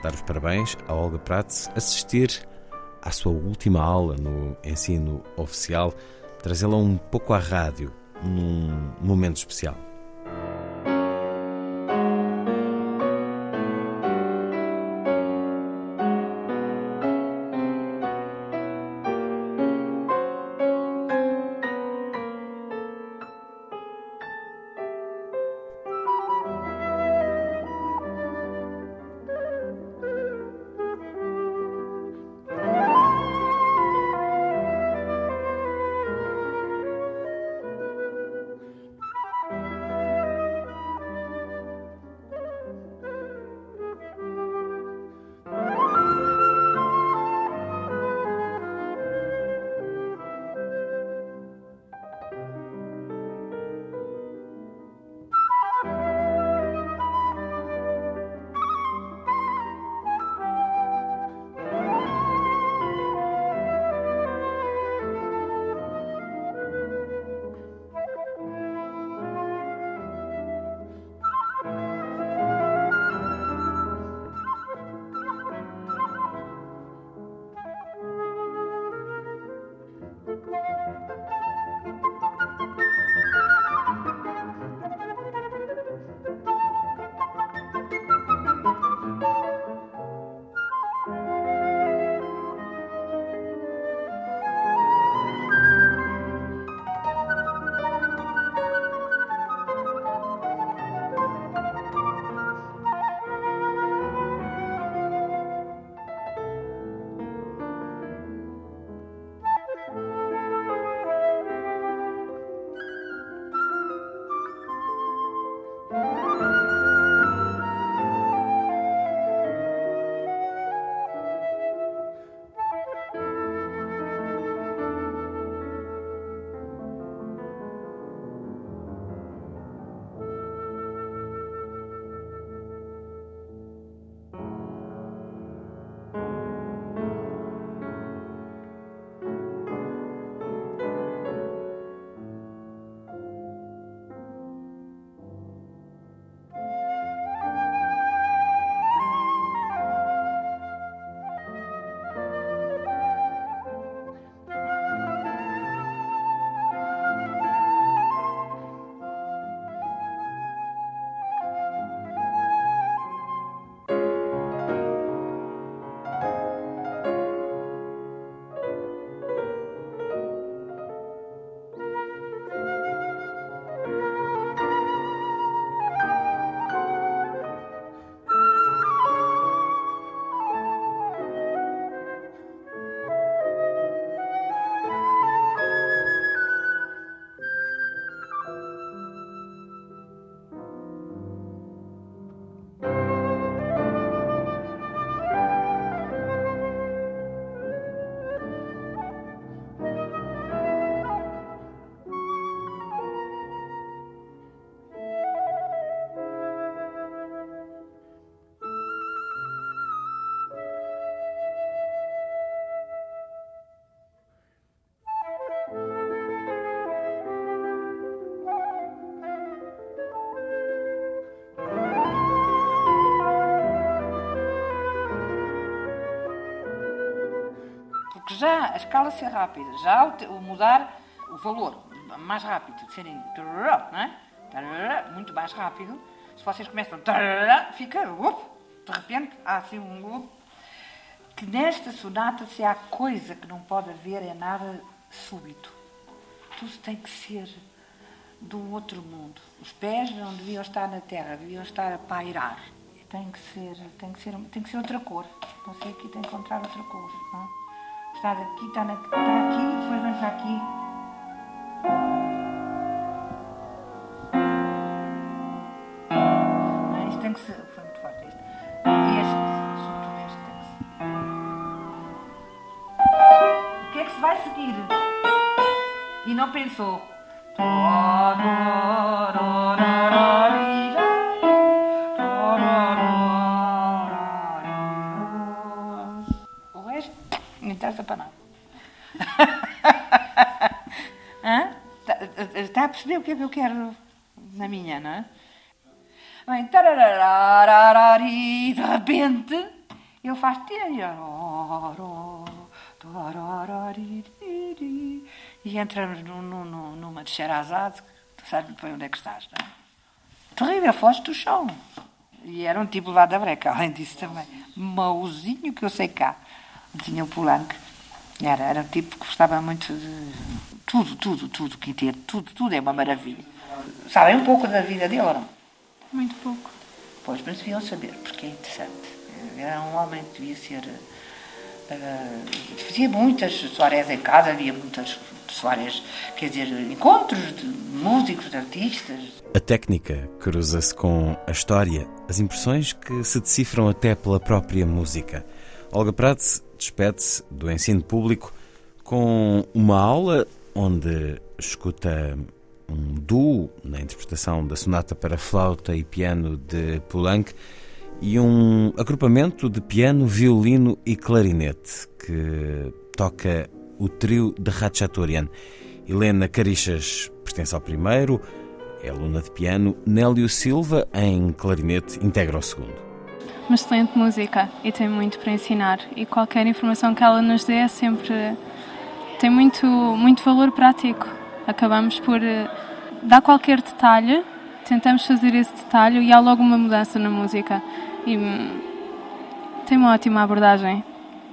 Dar os parabéns a Olga Prats, assistir à sua última aula no ensino oficial, trazê-la um pouco à rádio num momento especial. A escala ser rápida, já o, mudar o valor mais rápido, de serem não é? Muito mais rápido. Se vocês começam fica up, de repente há assim um up. Que nesta sonata, se há coisa que não pode haver, é nada súbito. Tudo tem que ser do outro mundo. Os pés não deviam estar na terra, deviam estar a pairar. Tem que ser, tem que ser, tem que ser outra cor. Você aqui tem que encontrar outra cor. Não? Está aqui, está, na, está aqui, depois vem para aqui. Não, é? isto tem que ser. Foi muito forte isto. Este, sobretudo este, tem que ser. O que é que se vai seguir? E não pensou. Perceber o que é que eu quero na minha, não é? Bem, tararararari, de repente ele faz e entramos num, num, num- numa de Sherazade, tu sabes bem onde é que estás, não é? Terrível, foste do chão. E era um tipo lá da breca, além disso também. Mauzinho que eu sei cá. Tinha o Polanco. Era, era um tipo que gostava muito de tudo, tudo, tudo, quinteto, tudo, tudo é uma maravilha. Sabem um pouco da vida dele ou não? Muito pouco. Pois, mas deviam saber, porque é interessante. Era um homem que devia ser. eh, fazia muitas soirées em casa, havia muitas soirées, quer dizer, encontros de músicos, de artistas. A técnica cruza-se com a história, as impressões que se decifram até pela própria música. Olga Prats despede-se do ensino público com uma aula onde escuta um duo na interpretação da sonata para flauta e piano de Poulenc e um agrupamento de piano, violino e clarinete que toca o trio de Ratchatorian. Helena Carixas pertence ao primeiro, é aluna de piano, Nélio Silva, em clarinete, integra o segundo. uma excelente música e tem muito para ensinar e qualquer informação que ela nos dê é sempre tem muito muito valor prático acabamos por eh, dar qualquer detalhe tentamos fazer esse detalhe e há logo uma mudança na música e hum, tem uma ótima abordagem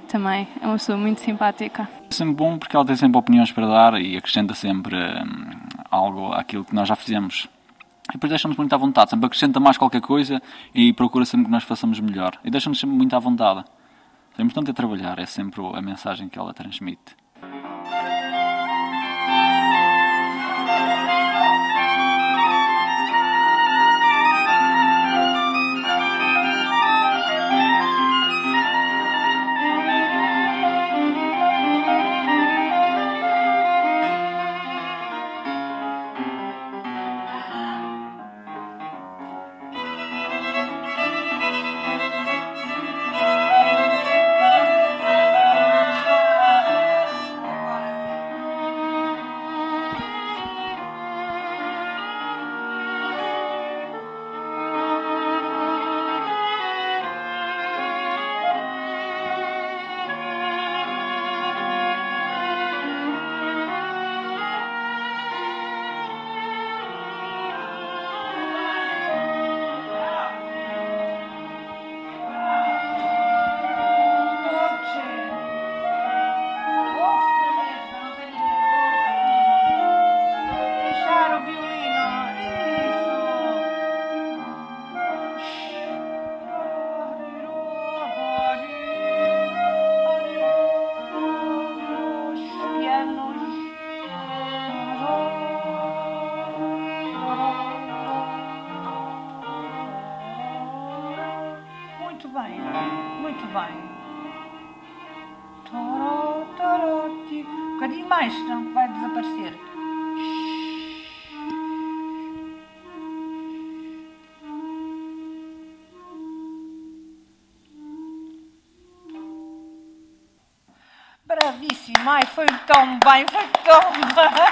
também é uma pessoa muito simpática É sempre bom porque ela tem sempre opiniões para dar e acrescenta sempre hum, algo àquilo que nós já fizemos. E depois deixa-nos muito à vontade, sempre acrescenta mais qualquer coisa e procura sempre que nós façamos melhor. E deixa-nos sempre muito à vontade. O importante é trabalhar, é sempre a mensagem que ela transmite. Tão bem, foi tão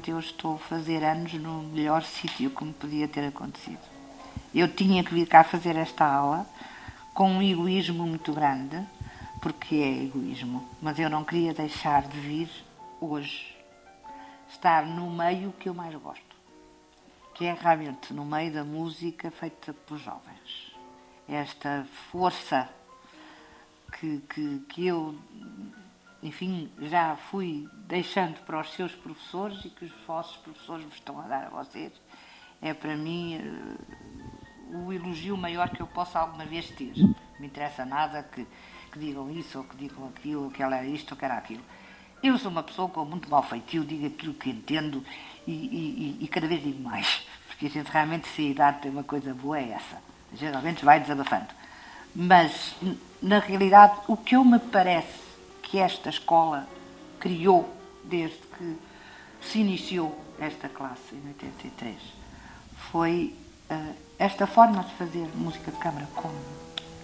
realmente eu estou a fazer anos no melhor sítio que me podia ter acontecido. Eu tinha que vir cá fazer esta aula com um egoísmo muito grande, porque é egoísmo, mas eu não queria deixar de vir hoje, estar no meio que eu mais gosto, que é realmente no meio da música feita por jovens. Esta força que, que, que eu enfim, já fui deixando para os seus professores e que os vossos professores vos estão a dar a vocês, é para mim uh, o elogio maior que eu possa alguma vez ter. Não me interessa nada que, que digam isso ou que digam aquilo, ou que ela era isto ou que era aquilo. Eu sou uma pessoa com muito mal feitio, digo aquilo que entendo e, e, e, cada vez digo mais. Porque a gente realmente, se a idade tem uma coisa boa, é essa. Geralmente vai desabafando. Mas, na realidade, o que eu me parece que esta escola criou desde que se iniciou esta classe em 83 foi uh, esta forma de fazer música de câmara com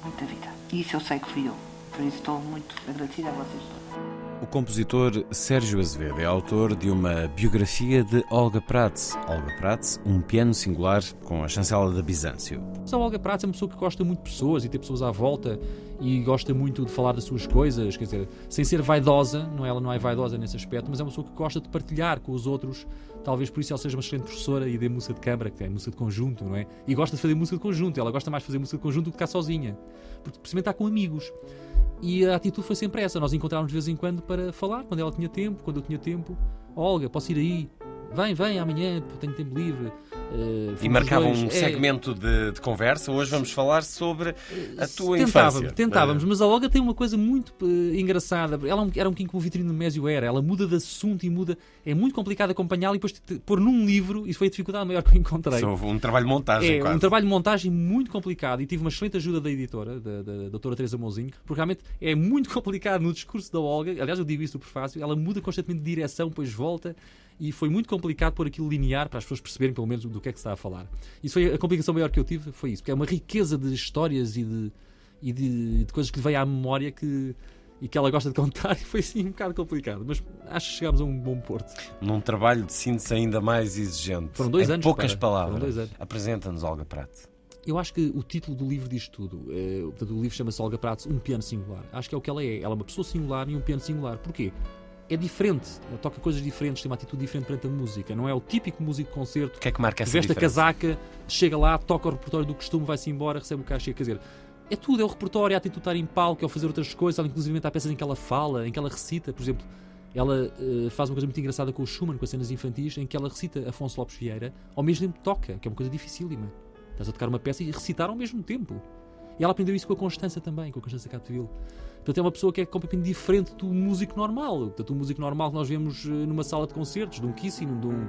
muita vida. E isso eu sei que fui eu. Por isso estou muito agradecida a vocês todos. O compositor Sérgio Azevedo é autor de uma biografia de Olga Prats. Olga Prats, um piano singular com a chancela da Bizâncio. A Olga Prats é uma pessoa que gosta muito de pessoas e ter pessoas à volta e gosta muito de falar das suas coisas, quer dizer, sem ser vaidosa, não é, ela não é vaidosa nesse aspecto, mas é uma pessoa que gosta de partilhar com os outros. Talvez por isso ela seja uma excelente professora e dê música de câmara, que é música de conjunto, não é? E gosta de fazer música de conjunto, ela gosta mais de fazer música de conjunto do que ficar sozinha, porque precisamente está com amigos. E a atitude foi sempre essa. Nós encontrávamos de vez em quando para falar, quando ela tinha tempo, quando eu tinha tempo. Olga, posso ir aí? Vem, vem amanhã, tenho tempo livre. Uh, e marcavam um é... segmento de, de, conversa. Hoje vamos falar sobre a tua tentávamos, infância. Tentávamos, mas a Olga tem uma coisa muito uh, engraçada. Ela é era um bocadinho como o Vitrino Mésio era. Ela muda de assunto e muda. É muito complicado acompanhá-la e depois pôr num livro. Isso foi a dificuldade maior que eu encontrei. Isso um trabalho de montagem, É quase. um trabalho de montagem muito complicado e tive uma excelente ajuda da editora, da, da, da doutora Teresa Mouzinho, porque realmente é muito complicado no discurso da Olga. Aliás, eu digo isso no prefácio. Ela muda constantemente de direção, depois volta e foi muito complicado pôr aquilo linear para as pessoas perceberem pelo menos do que é que se está a falar. Isso foi a complicação maior que eu tive, foi isso, porque é uma riqueza de histórias e de, e de, de coisas que lhe veio à memória que e que ela gosta de contar e foi assim um bocado complicado, mas acho que chegámos a um bom porto. Num trabalho de síntese ainda mais exigente. Foram dois em anos. poucas para, palavras. Apresenta-nos Olga Prato. Eu acho que o título do livro diz tudo. É, o livro chama-se Olga Prato, um piano singular. Acho que é o que ela é. Ela é uma pessoa singular e um piano singular. Porquê? É diferente, ele toca coisas diferentes, tem uma atitude diferente perante a música. Não é o típico músico de concerto que é que marca essa veste diferença? a casaca, chega lá, toca o repertório do costume, vai-se embora, recebe o cachê. Quer dizer, é tudo, é o repertório, é a atitude de estar em palco, é o fazer outras coisas. Inclusive, há peças em que ela fala, em que ela recita, por exemplo. Ela uh, faz uma coisa muito engraçada com o Schumann, com as cenas infantis, em que ela recita Afonso Lopes Vieira, ao mesmo tempo toca, que é uma coisa dificílima. Estás a tocar uma peça e recitar ao mesmo tempo. E ela aprendeu isso com a Constança também, com a Constança Capdeville. Portanto, é uma pessoa que é completamente diferente do músico normal. Portanto, o músico normal que nós vemos eh, numa sala de concertos, de um Kissing, de um,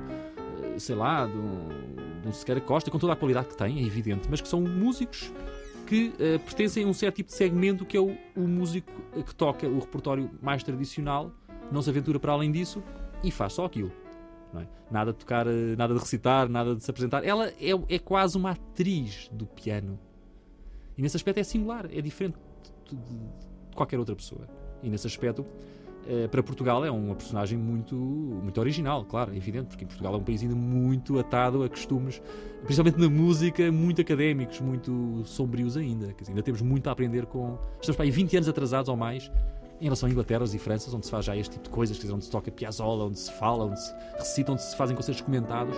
eh, sei lá, de um, de um Sequeira Costa, com toda a qualidade que tem, é evidente, mas que são músicos que uh, pertencem a um certo tipo de segmento que é o, o músico que toca o repertório mais tradicional, não se aventura para além disso e faz só aquilo. É? Nada de tocar, nada de recitar, nada de se apresentar. Ela é, é quase uma atriz do piano. E nesse aspecto é singular, é diferente de, de, qualquer outra pessoa. E nesse aspecto, eh, para Portugal é uma personagem muito, muito original, claro, é evidente, porque Portugal é um país ainda muito atado a costumes, principalmente na música, muito académicos, muito sombrios ainda. Dizer, ainda temos muito a aprender com. Estamos para aí 20 anos atrasados ou mais em relação a Inglaterra e Franças, onde se faz já este tipo de coisas, quer dizer, onde se toca piazzolla, onde se fala, onde se recita, onde se fazem concertos comentados.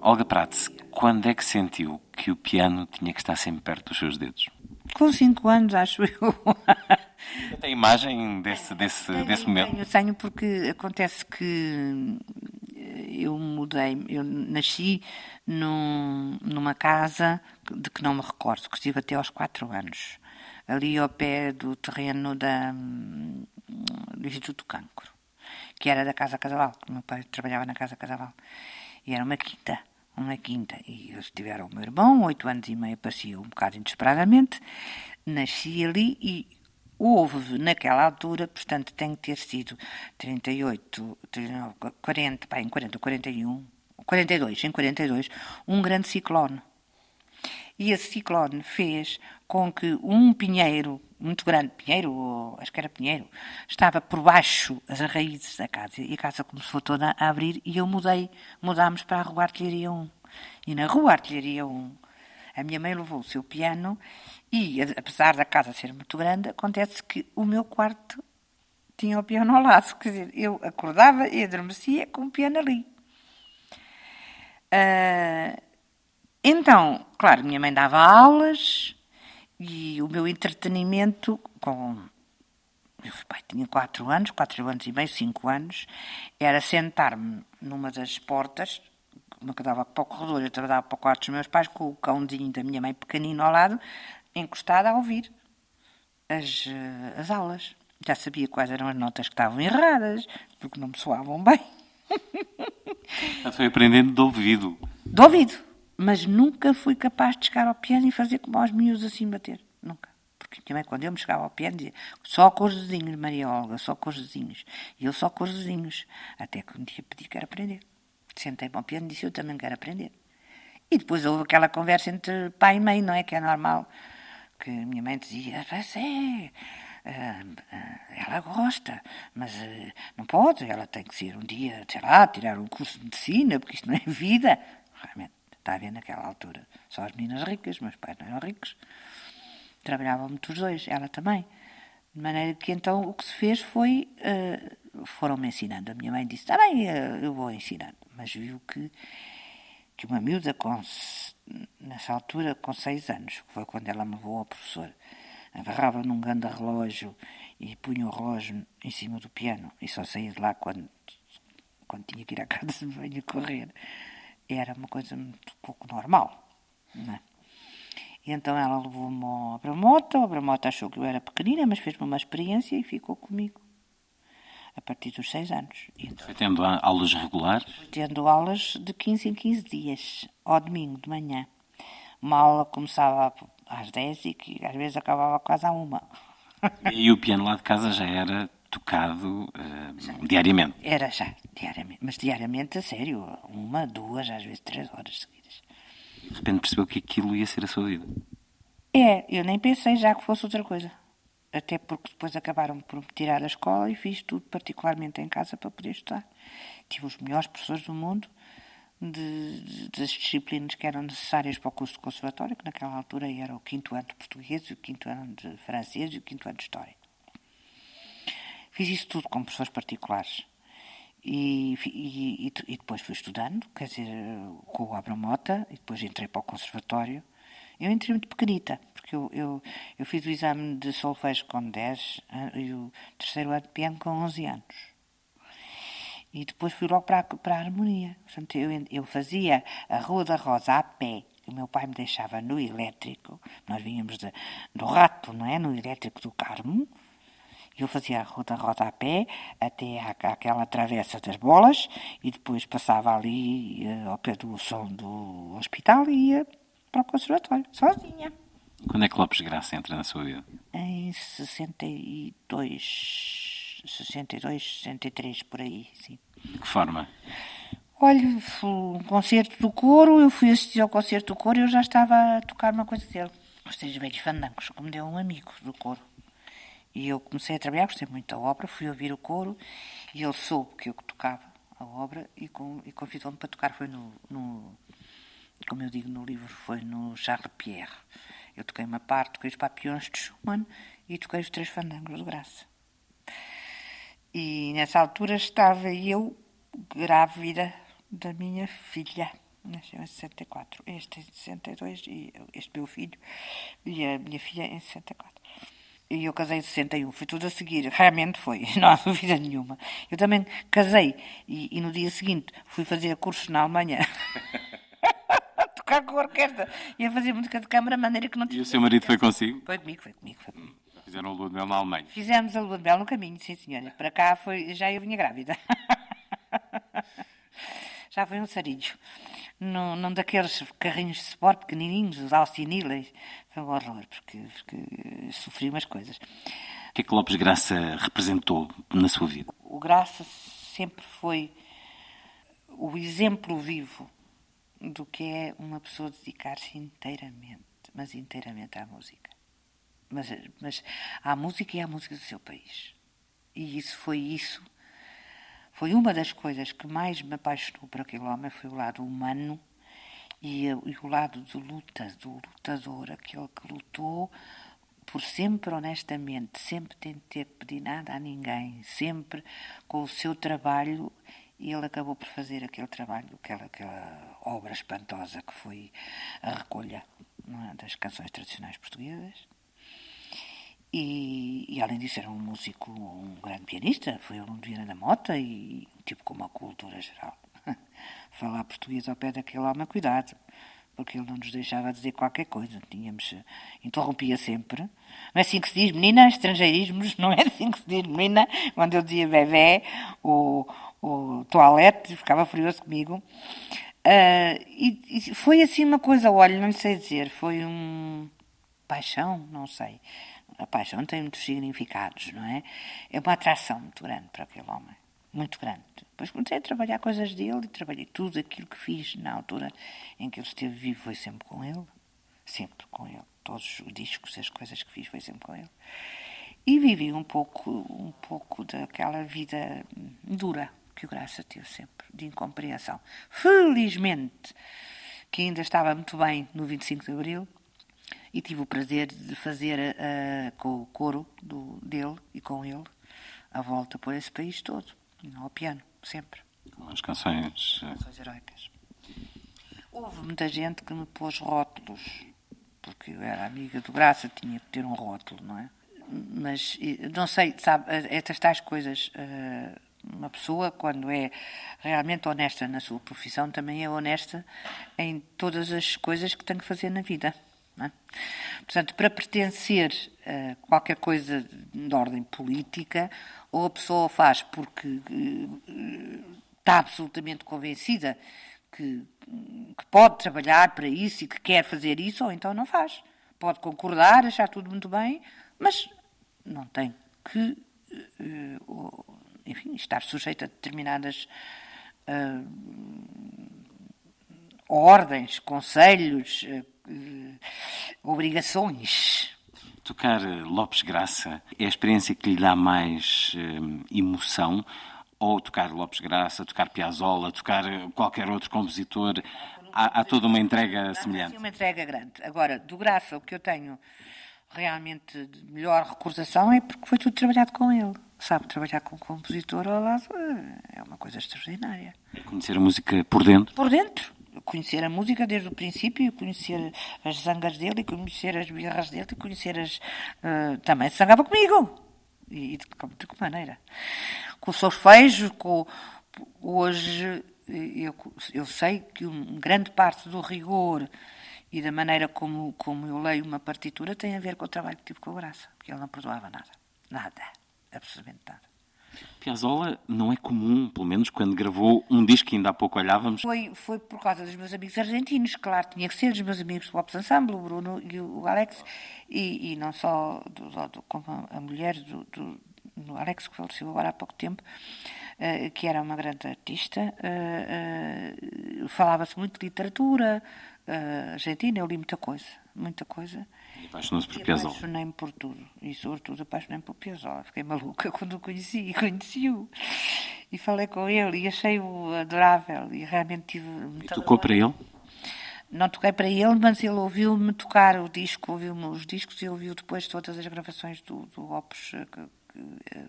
Olga Prats, quando é que sentiu que o piano tinha que estar sempre perto dos seus dedos? Com cinco anos, acho eu. Tem imagem desse, desse, tenho, desse momento? Tenho, tenho, porque acontece que eu mudei, eu nasci num, numa casa de que não me recordo, que estive até aos quatro anos, ali ao pé do terreno da, do Instituto Cancro, que era da Casa Casaval, que meu pai trabalhava na Casa Casaval, e era uma quinta uma quinta. E eles tiveram o meu irmão, oito anos e meio, apareceu um bocado inesperadamente. Nasci ali e houve naquela altura, portanto, tem que ter sido 38, 39, 40, pá, em 40, 41, 42, em 42, um grande ciclone. E esse ciclone fez com que um pinheiro, muito grande, pinheiro, acho que era pinheiro, estava por baixo as raízes da casa. E a casa começou toda a abrir e eu mudei, mudámos para a Rua Artilharia 1. E na Rua Artilharia 1, a minha mãe levou o seu piano e, apesar da casa ser muito grande, acontece que o meu quarto tinha o piano ao lado. Quer dizer, eu acordava e adormecia com o piano ali. Uh, então, claro, minha mãe dava aulas e o meu entretenimento com. Meu pai tinha quatro anos, quatro anos e meio, cinco anos, era sentar-me numa das portas, uma que dava para o corredor, outra dava para o quarto dos meus pais, com o cãozinho da minha mãe pequenino ao lado, encostado a ouvir as, eh, as aulas. Já sabia quais eram as notas que estavam erradas, porque não me soavam bem. Já foi aprendendo de ouvido. De ouvido mas nunca fui capaz de chegar ao piano e fazer como aos miúdos assim bater. Nunca. Porque também quando eu me chegava ao piano dizia só com os desenhos, Maria Olga, só com os desenhos. E eu só com os desenhos. Até que um dia pedi que quero aprender. Sentei-me ao piano e disse eu também quero aprender. E depois houve aquela conversa entre pai e mãe, não é? Que é normal. Que a minha mãe dizia, mas é, ela gosta, mas eh, não pode, ela tem que ser um dia, sei lá, tirar um curso de medicina, porque isto não é vida. Realmente, Está a ver naquela altura. Só as meninas ricas, meus pais não eram ricos. Trabalhavam muito os dois, ela também. De maneira que então o que se fez foi. Uh, foram-me ensinando. A minha mãe disse: Está bem, uh, eu vou ensinando. Mas viu que, que uma miúda com, nessa altura, com seis anos, que foi quando ela me levou ao professor, agarrava num grande relógio e punha o relógio em cima do piano e só saía de lá quando, quando tinha que ir à casa de banho correr era uma coisa muito pouco normal. E então ela levou-me ao Abramota, o Abramota achou que eu era pequenina, mas fez-me uma experiência e ficou comigo a partir dos seis anos. Então, Foi tendo aulas regulares? Tendo aulas de 15 em 15 dias, ao domingo de manhã. Uma aula começava às 10 e que às vezes acabava quase à uma. E o piano lá de casa já era tocado uh, diariamente? Era já, diariamente. Mas diariamente, a sério, uma, duas, às vezes três horas seguidas. De repente percebeu que aquilo ia ser a sua vida? É, eu nem pensei já que fosse outra coisa. Até porque depois acabaram por me tirar da escola e fiz tudo particularmente em casa para poder estudar. Tive os melhores professores do mundo de, de, das disciplinas que eram necessárias para o curso de conservatório, que naquela altura era o quinto ano de português, o quinto ano de francês e o quinto ano de história. Fiz isso tudo com professores particulares. E, e, e, depois fui estudando, quer dizer, com o Abramota, e depois entrei para o conservatório. Eu entrei muito pequenita, porque eu, eu, eu fiz o exame de solfejo com 10 e o terceiro ano de piano com 11 anos. E depois fui logo para a, para a harmonia. Portanto, eu, eu fazia a Rua da Rosa a pé, o meu pai me deixava no elétrico, nós vínhamos de, do rato, não é? No elétrico do Carmo, eu fazia a rota, rota a pé até aquela travessa das bolas e depois passava ali uh, ao pé do som do hospital e ia para o conservatório, sozinha. Quando é que Lopes Graça entra na sua vida? Em 62, 62, 63, por aí, sim. De que forma? Olha, um concerto do coro, eu fui assistir ao concerto do coro e eu já estava a tocar uma coisa dele. Os três velhos fandangos, como deu um amigo do coro. E eu comecei a trabalhar, gostei muito da obra, fui ouvir o coro e ele soube que eu tocava a obra e, e convidou-me para tocar. Foi no, no, como eu digo no livro, foi no Charles Pierre. Eu toquei uma parte, toquei os Papillons de Schumann e toquei os Três Fandangos de Graça. E nessa altura estava eu grávida da minha filha. Nasceu em 64. Este em 62 e este meu filho e a minha filha em 64. E eu casei em 61, foi tudo a seguir, realmente foi, não há dúvida nenhuma. Eu também casei e, e no dia seguinte fui fazer cursos na Alemanha. tocar com a orquestra. Ia fazer música de câmara, maneira que não tinha. E o seu marido foi consigo? Foi comigo, foi comigo. Foi comigo. Fizeram a lua de mel na Alemanha? Fizemos a lua de mel no caminho, sim senhora. Para cá foi, já eu vinha grávida. já foi um sarilho. Num, num daqueles carrinhos de sport pequenininhos, os alciníleis. Foi um horror, porque, porque sofri umas coisas. O que é que Lopes Graça representou na sua vida? O Graça sempre foi o exemplo vivo do que é uma pessoa dedicar-se inteiramente, mas inteiramente à música. Mas, mas à música e à música do seu país. E isso foi isso foi uma das coisas que mais me apaixonou por aquele homem, foi o lado humano e, e o lado de luta, do lutador, aquele que lutou por sempre honestamente, sempre sem ter pedido nada a ninguém, sempre com o seu trabalho, ele acabou por fazer aquele trabalho, aquela, aquela obra espantosa que foi a recolha é, das canções tradicionais portuguesas. E, e, além disso era um músico, um grande pianista, foi aluno de da Mota e tipo com uma cultura geral. Falar português ao pé daquele homem, cuidado, porque ele não nos deixava dizer qualquer coisa, tínhamos, interrompia sempre. Não é assim que se diz, menina, estrangeirismos, não é assim que se diz, menina, quando eu dizia bebê ou, ou toalete, ficava furioso comigo. Uh, e, e foi assim uma coisa, olha, não sei dizer, foi um paixão, não sei a paixão tem muitos significados, não é? É uma atração muito grande para aquele homem, muito grande. Depois comecei a trabalhar coisas dele e trabalhei tudo aquilo que fiz na altura em que ele esteve vivo, foi sempre com ele, sempre com ele. Todos os discos, as coisas que fiz, foi sempre com ele. E vivi um pouco, um pouco daquela vida dura que o Graça teve sempre, de incompreensão. Felizmente, que ainda estava muito bem no 25 de Abril, e tive o prazer de fazer uh, com o coro do, dele e com ele a volta por esse país todo, ao piano, sempre. Com as canções. Eh, canções heroicas. Houve muita gente que me pôs rótulos, porque eu era amiga do Graça, tinha que ter um rótulo, não é? Mas não sei, sabe, estas tais coisas. Uh, uma pessoa, quando é realmente honesta na sua profissão, também é honesta em todas as coisas que tem que fazer na vida. É? Portanto, para pertencer a qualquer coisa de ordem política, ou a pessoa faz porque uh, está absolutamente convencida que, que, pode trabalhar para isso e que quer fazer isso, ou então não faz. Pode concordar, achar tudo muito bem, mas não tem que, uh, enfim, estar sujeito a determinadas uh, ordens, conselhos obrigações. Tocar eh, Lopes Graça é a experiência que lhe dá mais uh, emoção? Ou tocar Lopes Graça, tocar Piazzolla, tocar qualquer outro compositor? Há, há toda uma entrega semelhante? Há uma entrega grande. Agora, do Graça, o que eu tenho realmente de melhor recordação é porque foi tudo trabalhado com ele. Sabe, trabalhar com um compositor ao lado é uma coisa extraordinária. Conhecer a música por dentro? Por dentro conhecer a música desde o princípio, conhecer as zangas dele, conhecer as birras dele, conhecer as. Uh, também se zangava comigo. E, de, de que maneira? Com o solfejo, com. Hoje eu, eu sei que uma grande parte do rigor e da maneira como, como eu leio uma partitura tem a ver com o trabalho que tive com a Graça, porque ele não perdoava nada. Nada. Absolutamente nada. Piazzolla não é comum, pelo menos quando gravou um disco que ainda há pouco olhávamos. Foi, foi por causa dos meus amigos argentinos, claro, tinha que ser dos meus amigos do Pops Ensemble, o Bruno e o Alex, e, e não só do, do, como a mulher do, do, do, Alex, que faleceu agora há pouco tempo, uh, que era uma grande artista. Uh, uh, Falava-se muito de literatura argentina, eu li muita coisa, muita coisa. Apaixonou-se por Piazzolla. Apaixonei-me por tudo. E, sobretudo, apaixonei-me por Piazzolla. Fiquei maluca quando o conheci. E conheci-o. E falei com ele. E achei-o adorável. E realmente tive... E tocou para ele? Não toquei para ele, mas ele ouviu-me tocar o disco, ouviu-me os discos e ouviu depois todas as gravações do, do Opus que, que,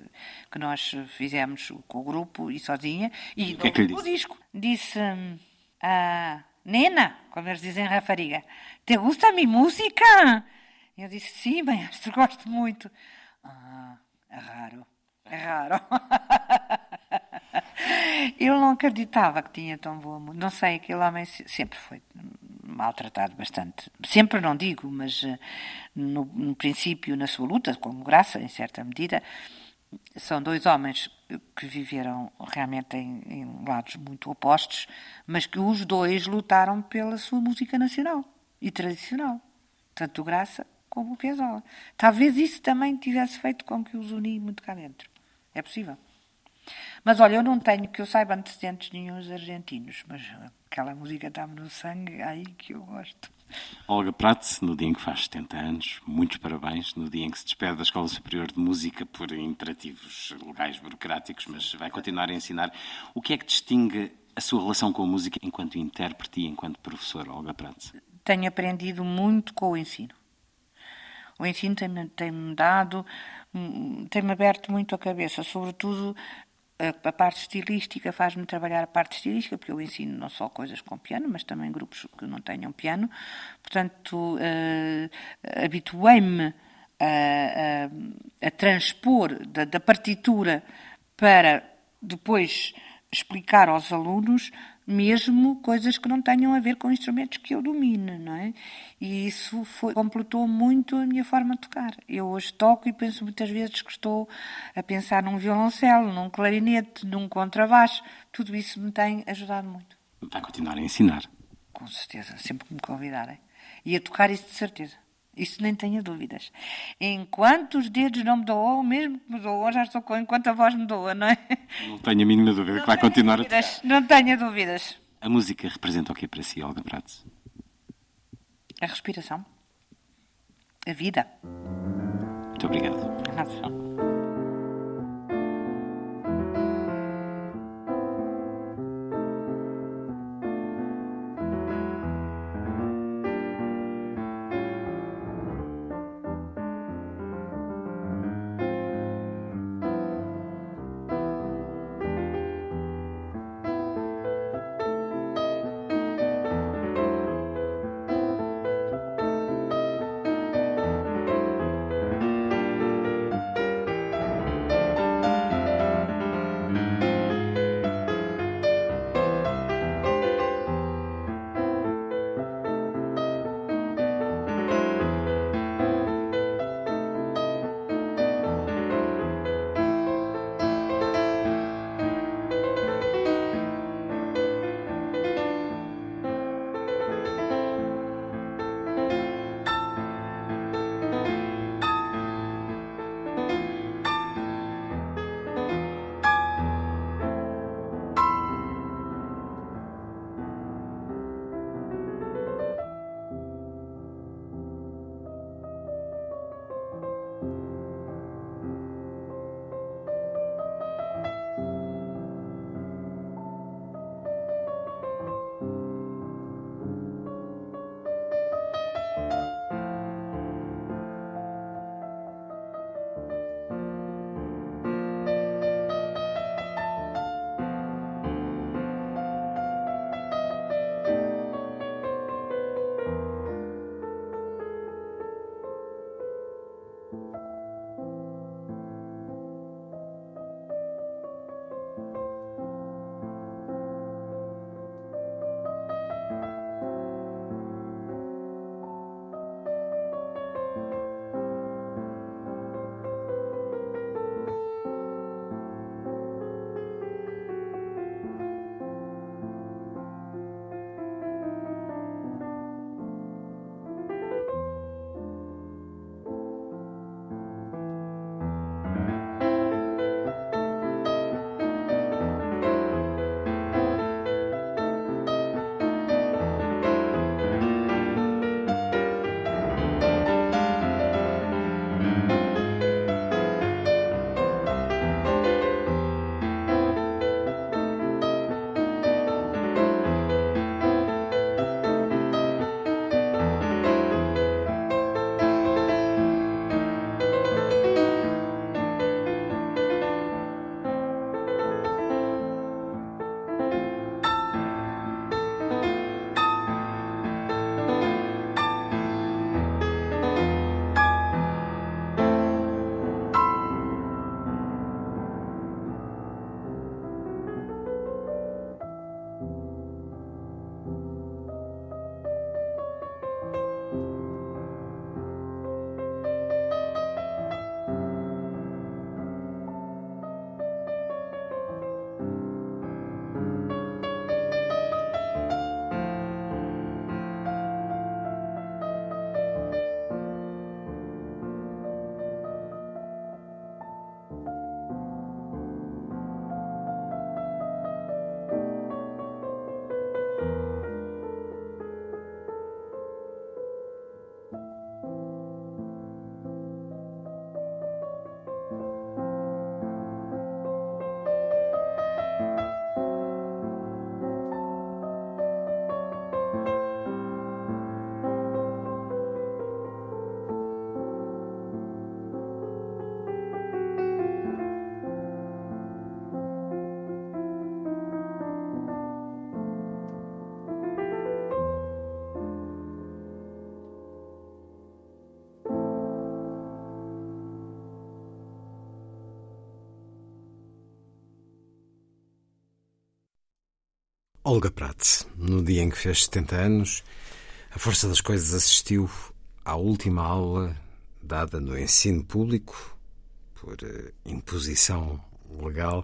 que, nós fizemos com o grupo e sozinha. E o que é que lhe disse? disco. Disse... Ah, Nena, como eles dizem em rapariga, te gusta mi música? Eu disse, sim, maestro, gosto muito. Ah, é raro, é raro. Eu não acreditava que tinha tão boa música. Não sei, aquele homem sempre foi maltratado bastante. Sempre não digo, mas eh, no, no princípio, na sua luta, como graça, em certa medida, são dois homens que viveram realmente em, em, lados muito opostos, mas que os dois lutaram pela sua música nacional e tradicional, tanto Graça como o Piazzolla. Talvez isso também tivesse feito com que os uni muito cá dentro. É possível. Mas olha, eu não tenho que eu saiba antecedentes nenhums argentinos, mas aquela música está-me no sangue, aí que eu gosto. Olga Prats, no dia em que faz 70 anos, muitos parabéns, no dia em que se despede da Escola Superior de Música por imperativos legais burocráticos, mas vai continuar a ensinar. O que é que distingue a sua relação com a música enquanto intérprete e enquanto professor, Olga Prats? Tenho aprendido muito com o ensino. O ensino tem-me tem dado, hum, tem-me aberto muito a cabeça, sobretudo a, parte estilística faz-me trabalhar a parte estilística, porque eu ensino não só coisas com piano, mas também grupos que não tenham piano. Portanto, uh, habituei-me a, a, a, transpor da, da partitura para depois explicar aos alunos mesmo coisas que não tenham a ver com instrumentos que eu domine, não é? E isso foi, completou muito a minha forma de tocar. Eu hoje toco e penso muitas vezes que estou a pensar num violoncelo, num clarinete, num contrabaixo. Tudo isso me tem ajudado muito. Vai continuar a ensinar? Com certeza, sempre que me convidarem. E a tocar isso de certeza. Isso nem tenha dúvidas. Enquanto os dedos não me doam, mesmo que me doam, já estou com enquanto a voz me doa, não é? Não tenho a mínima dúvida não que vai continuar dúvidas, a Não tenha dúvidas. A música representa o que para si, Olga Prates? A respiração. A vida. Muito obrigado. Nada. Olga Pratt. No dia em que fez 70 anos, a Força das Coisas assistiu à última aula dada no ensino público, por eh, imposição legal,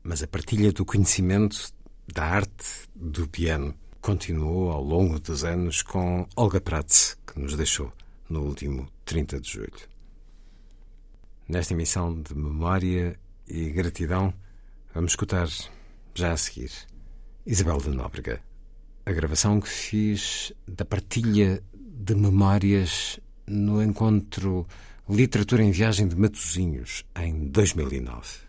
mas a partilha do conhecimento da arte do piano continuou ao longo dos anos com Olga Pratt, que nos deixou no último 30 de julho. Nesta emissão de memória e gratidão, vamos escutar já a seguir Isabel de Nóbrega, a gravação que fiz da partilha de memórias no encontro Literatura em Viagem de Matosinhos em 2009.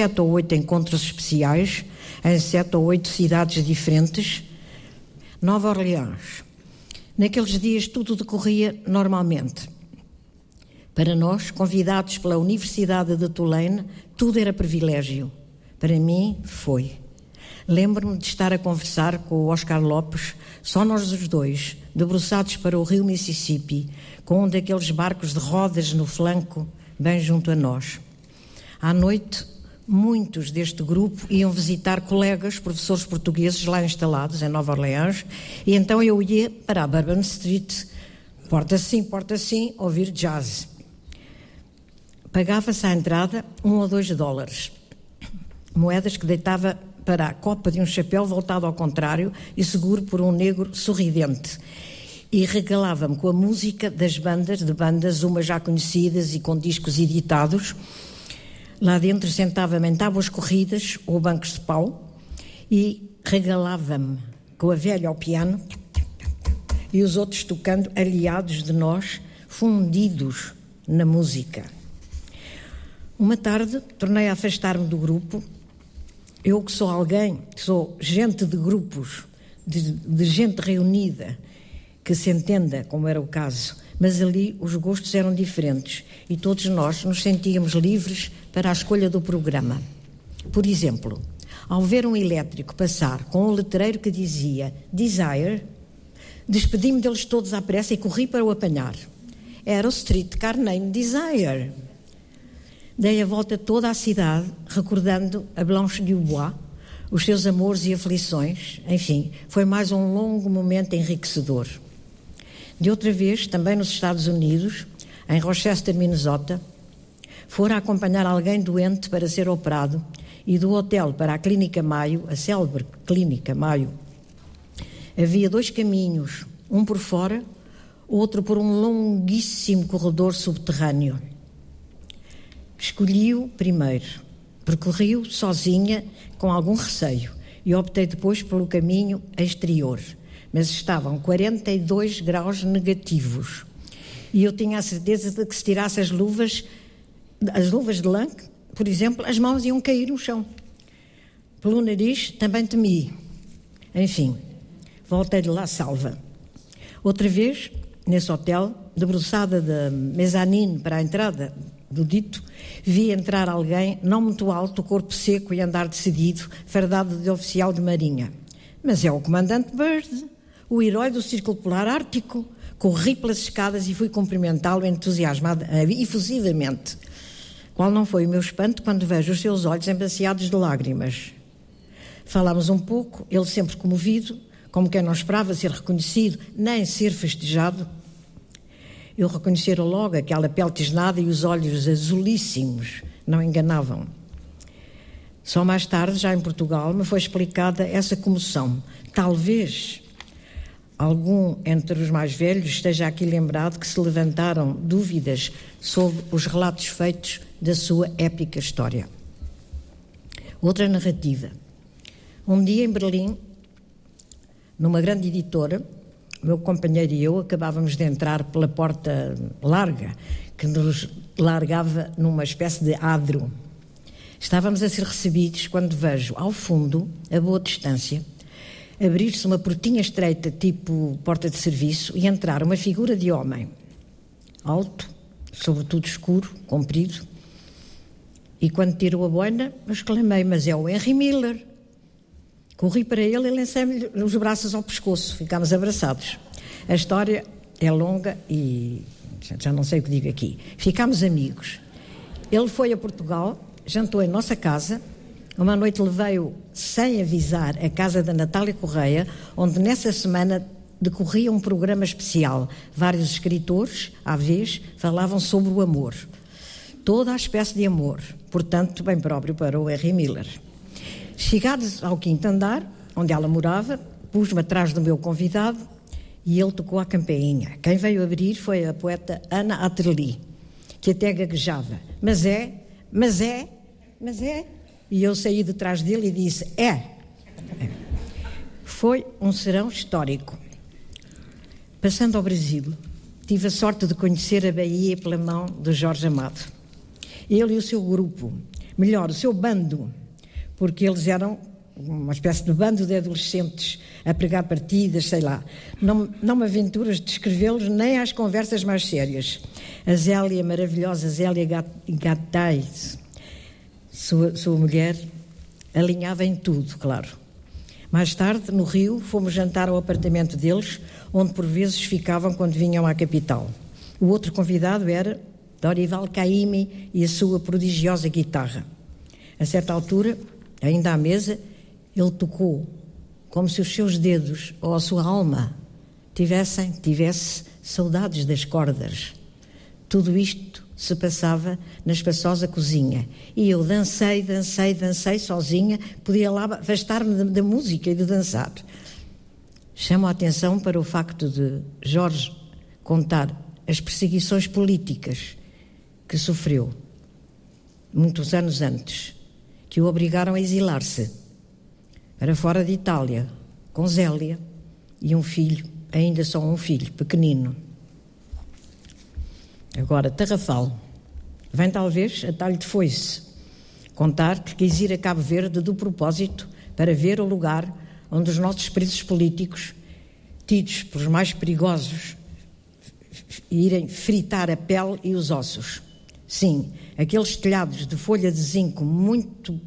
Sete ou oito encontros especiais em sete ou oito cidades diferentes. Nova Orleans. Naqueles dias tudo decorria normalmente. Para nós, convidados pela Universidade de Tulane, tudo era privilégio. Para mim, foi. Lembro-me de estar a conversar com o Oscar Lopes, só nós os dois, debruçados para o rio Mississippi, com um daqueles barcos de rodas no flanco, bem junto a nós. À noite, muitos deste grupo iam visitar colegas, professores portugueses lá instalados em Nova Orleans, e então eu ia para a Bourbon Street, porta sim, porta sim, ouvir jazz. Pagava-se à entrada um ou dois dólares, moedas que deitava para a copa de um chapéu voltado ao contrário e seguro por um negro sorridente. E regalava-me com a música das bandas, de bandas, umas já conhecidas e com discos editados, Lá dentro sentava-me em tábuas corridas ou bancos de pau e regalava-me com a velha ao piano e os outros tocando aliados de nós, fundidos na música. Uma tarde tornei a afastar-me do grupo. Eu que sou alguém, que sou gente de grupos, de, de gente reunida, que se entenda, como era o caso, mas ali os gostos eram diferentes e todos nós nos sentíamos livres para a escolha do programa. Por exemplo, ao ver um elétrico passar com um letreiro que dizia Desire, despedi-me deles todos à pressa e corri para o apanhar. Era o Streetcar Name Desire. Dei a volta toda a cidade, recordando a Blanche Dubois, os seus amores e aflições. Enfim, foi mais um longo momento enriquecedor. De outra vez, também nos Estados Unidos, em Rochester, Minnesota, fora acompanhar alguém doente para ser operado e do hotel para a Clínica Maio, a célebre Clínica Maio, havia dois caminhos, um por fora, outro por um longuíssimo corredor subterrâneo. Escolhi-o primeiro, percorri-o sozinha com algum receio e optei depois pelo caminho exterior mas estavam 42 graus negativos. E eu tinha a certeza de que se tirasse as luvas, as luvas de lã, por exemplo, as mãos iam cair no chão. Pelo nariz também temi. Enfim, voltei de lá salva. Outra vez, nesse hotel, debruçada da mezanine para a entrada do dito, vi entrar alguém não muito alto, corpo seco e andar decidido, fardado de oficial de marinha. Mas é o comandante Bird o herói do Círculo Polar Ártico. Corri pelas escadas e fui cumprimentá-lo entusiasmado, eh, efusivamente. Qual não foi o meu espanto quando vejo os seus olhos embaciados de lágrimas? Falámos um pouco, ele sempre comovido, como quem não esperava ser reconhecido nem ser festejado. Eu reconhecera logo aquela pele tisnada e os olhos azulíssimos, não enganavam. Só mais tarde, já em Portugal, me foi explicada essa comoção. Talvez algum entre os mais velhos esteja aqui lembrado que se levantaram dúvidas sobre os relatos feitos da sua épica história. Outra narrativa. Um dia em Berlim, numa grande editora, meu companheiro e eu acabávamos de entrar pela porta larga que nos largava numa espécie de adro. Estávamos a ser recebidos quando vejo ao fundo, a boa distância, abrir-se uma portinha estreita, tipo porta de serviço, e entrar uma figura de homem, alto, sobretudo escuro, comprido. E quando tirou a boina, exclamei: Mas é o Henry Miller. Corri para ele e lancei-me os braços ao pescoço. Ficámos abraçados. A história é longa e já não sei o que digo aqui. Ficámos amigos. Ele foi a Portugal, jantou em nossa casa. Uma noite levei-o sem avisar à casa da Natália Correia, onde nessa semana decorria um programa especial. Vários escritores, à vez, falavam sobre o amor. Toda a espécie de amor, portanto, bem próprio para o R. Miller. Chegados ao quinto andar, onde ela morava, pus-me atrás do meu convidado e ele tocou a campainha. Quem veio abrir foi a poeta Ana Atreli, que até gaguejava. Mas é, mas é, mas é. E eu saí de trás dele e disse: É. Foi um serão histórico. Passando ao Brasil, tive a sorte de conhecer a Bahia pela mão de Jorge Amado. Ele e o seu grupo, melhor, o seu bando, porque eles eram uma espécie de bando de adolescentes a pregar partidas, sei lá. Não, não me aventuro a descrevê-los nem às conversas mais sérias. A Zélia, maravilhosa Zélia Gattais, sua, sua mulher, alinhava em tudo, claro. Mais tarde, no Rio, fomos jantar ao apartamento deles, onde por vezes ficavam quando vinham à capital. O outro convidado era Dorival Caymmi e a sua prodigiosa guitarra. A certa altura, ainda à mesa, ele tocou como se os seus dedos ou a sua alma tivessem tivesse saudades das cordas. Tudo isto se passava na espaçosa cozinha. E eu dancei, dancei, dancei sozinha, podia lá afastar-me da música e de dançar. Chamo a atenção para o facto de Jorge contar as perseguições políticas que sofreu muitos anos antes, que o obrigaram a exilar-se para fora de Itália, com Zélia e um filho, ainda só um filho, pequenino. Agora, Tarrafal. Vem talvez a talho de foice contar que quis ir a Cabo Verde do propósito para ver o lugar onde os nossos presos políticos, tidos por os mais perigosos, irem fritar a pele e os ossos. Sim, aqueles telhados de folha de zinco muito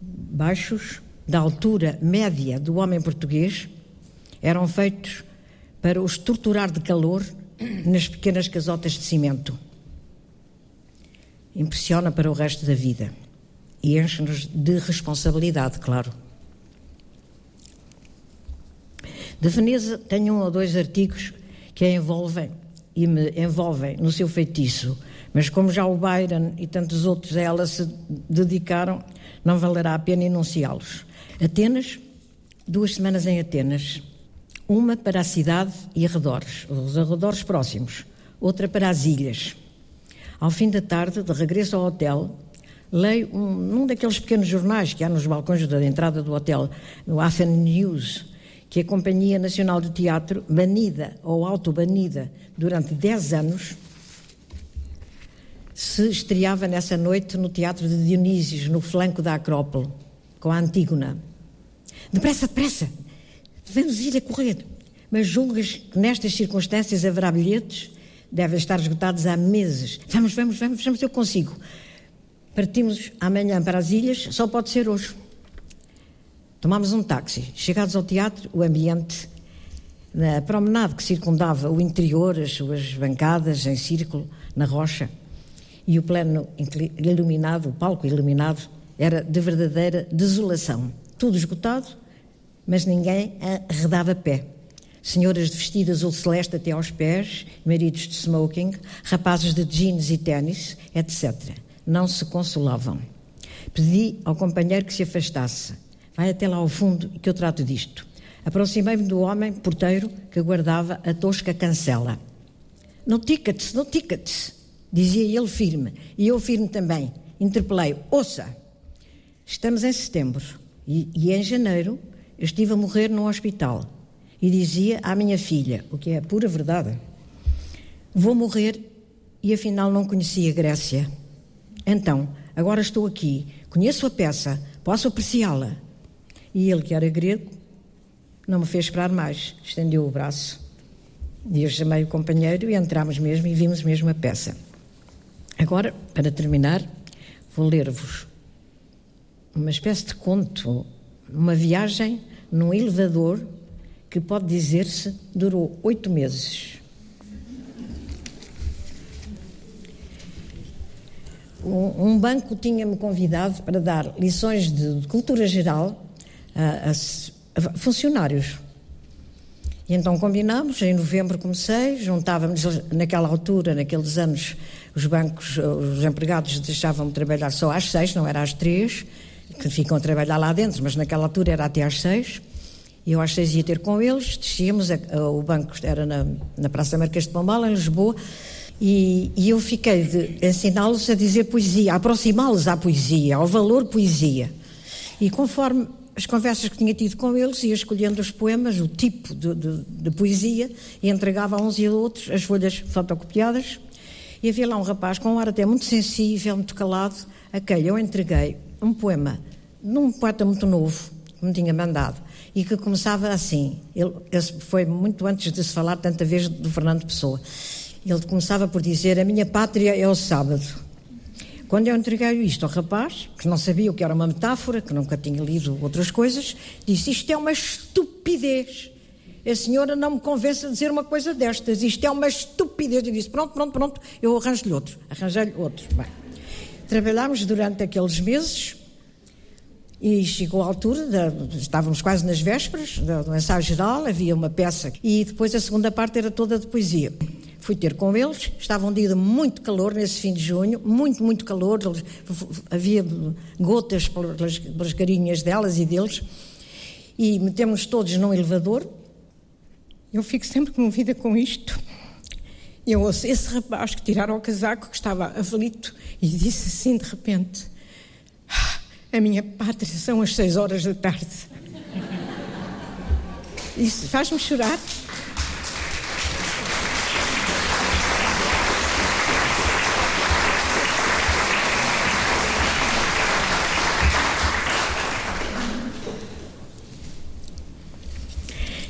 baixos, da altura média do homem português, eram feitos para os torturar de calor nas pequenas casotas de cimento. Impressiona para o resto da vida e enche-nos de responsabilidade, claro. De Veneza tenho um ou dois artigos que a envolvem e me envolvem no seu feitiço, mas como já o Byron e tantos outros a ela se dedicaram, não valerá a pena enunciá-los. Atenas, duas semanas em Atenas, uma para a cidade e arredores, os arredores próximos, outra para as ilhas. Ao fim da tarde, de regresso ao hotel, leio um, num daqueles pequenos jornais que há nos balcões da entrada do hotel, no Athens News, que a Companhia Nacional de Teatro, banida ou autobanida durante 10 anos, se estreava nessa noite no Teatro de Dionísios, no flanco da Acrópole, com a Antígona. Depressa, depressa! Devemos ir a correr. Mas julgas que nestas circunstâncias haverá bilhetes? Devem estar esgotados há meses. Vamos, vamos, vamos, vamos, eu consigo. Partimos amanhã para as ilhas, só pode ser hoje. Tomámos um táxi. Chegados ao teatro, o ambiente, na promenade que circundava o interior, as suas bancadas em círculo, na rocha, e o plano iluminado, o palco iluminado, era de verdadeira desolação. Tudo esgotado mas ninguém arredava pé. Senhoras de vestido azul celeste até aos pés, maridos de smoking, rapazes de jeans e ténis, etc. Não se consolavam. Pedi ao companheiro que se afastasse. Vai até lá ao fundo que eu trato disto. Aproximei-me do homem porteiro que guardava a tosca cancela. No tickets, no tickets, dizia ele firme, e eu firme também. Interpelei-o. Ouça, estamos em setembro e, e em janeiro eu estive a morrer num hospital e dizia à minha filha, o que é pura verdade, vou morrer e afinal não conhecia Grécia. Então, agora estou aqui, conheço a peça, posso apreciá-la. E ele, que era grego, não me fez esperar mais, estendeu o braço. E eu chamei o companheiro e entramos mesmo e vimos mesmo a peça. Agora, para terminar, vou ler-vos uma espécie de conto, uma viagem num elevador que pode dizer-se durou oito meses. Um, banco tinha-me convidado para dar lições de, cultura geral a, a, funcionários. E então combinámos, em novembro comecei, juntávamos naquela altura, naqueles anos, os bancos, os empregados deixavam-me trabalhar só às seis, não era às três, que ficam a trabalhar lá dentro, mas naquela altura era até às seis. Eu às seis ia ter com eles, descíamos, a, a, o banco era na, na Praça Marquês de Pombal, em Lisboa, e, e eu fiquei de ensiná-los a dizer poesia, a aproximá-los à poesia, ao valor poesia. E conforme as conversas que tinha tido com eles, ia escolhendo os poemas, o tipo de, de, de poesia, e entregava a uns e a outros as folhas fotocopiadas. E havia lá um rapaz com um ar até muito sensível, muito calado, a quem eu entreguei um poema de um poeta muito novo, que me tinha mandado, e que começava assim. Ele, foi muito antes de se falar tanta vez do Fernando Pessoa. Ele começava por dizer: A minha pátria é o sábado. Quando eu entreguei isto ao rapaz, que não sabia o que era uma metáfora, que nunca tinha lido outras coisas, disse: Isto é uma estupidez. A senhora não me convence a dizer uma coisa destas. Isto é uma estupidez. Eu disse: Pronto, pronto, pronto, eu arranjo-lhe outro. Arranjei-lhe outro. Bem, trabalhámos durante aqueles meses e chegou a altura, de, estávamos quase nas vésperas do ensaio geral, havia uma peça e depois a segunda parte era toda de poesia. Fui ter com eles, estava um dia de muito calor nesse fim de junho, muito, muito calor, havia gotas pelas, pelas carinhas delas e deles, e metemos todos num elevador. Eu fico sempre comovida com isto. Eu ouço esse rapaz que tiraram o casaco, que estava aflito, e disse assim de repente: a minha pátria são as seis horas da tarde. Isso faz-me chorar.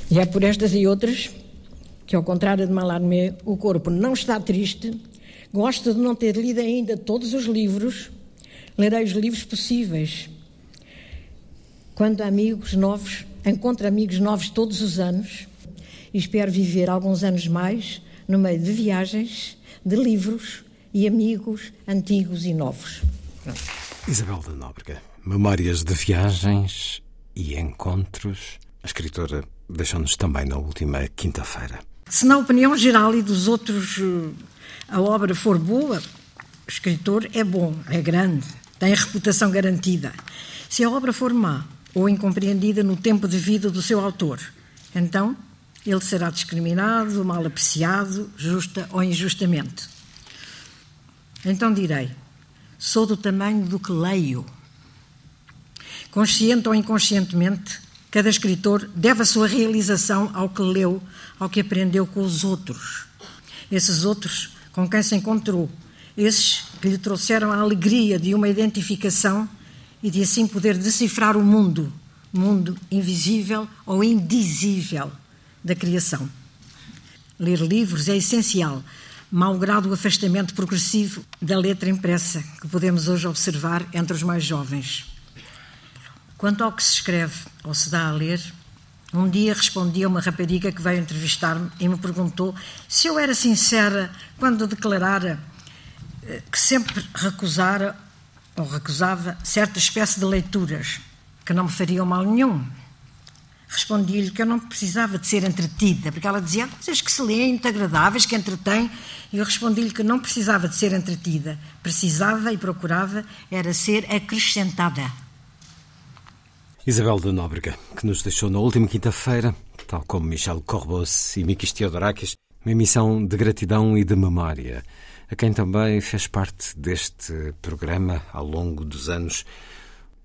E é por estas e outras que, ao contrário de Mallarmé, o corpo não está triste, gosta de não ter lido ainda todos os livros Lerei os livros possíveis. Quando amigos novos, encontro amigos novos todos os anos e espero viver alguns anos mais no meio de viagens, de livros e amigos antigos e novos. Isabel da Nóbrega, memórias de viagens e encontros. A escritora deixou-nos também na última quinta-feira. Se na opinião geral e dos outros eh, a obra for boa, o escritor é bom, é grande, tem a reputação garantida. Se a obra for má ou incompreendida no tempo de vida do seu autor, então ele será discriminado, mal apreciado, justa ou injustamente. Então direi: sou do tamanho do que leio. Consciente ou inconscientemente, cada escritor deve a sua realização ao que leu, ao que aprendeu com os outros. Esses outros com quem se encontrou, esses que lhe trouxeram a alegria de uma identificação e de assim poder decifrar o mundo, mundo invisível ou indizível da criação. Ler livros é essencial, malgrado o afastamento progressivo da letra impressa que podemos hoje observar entre os mais jovens. Quanto ao que se escreve ou se dá a ler, um dia respondi a uma rapariga que veio entrevistar-me e me perguntou se eu era sincera quando declarara que sempre recusara ou recusava certa espécie de leituras que não me fariam mal nenhum. respondi-lhe que eu não precisava de ser entretida, porque ela dizia coisas que se leem, muito agradáveis, que entretêm, e eu respondi-lhe que não precisava de ser entretida, precisava e procurava era ser acrescentada. Isabel de Nóbrega, que nos deixou na última quinta-feira, tal como Michel Corbos e Mikis Theodorakis, uma emissão de gratidão e de memória, a quem também fez parte deste programa ao longo dos anos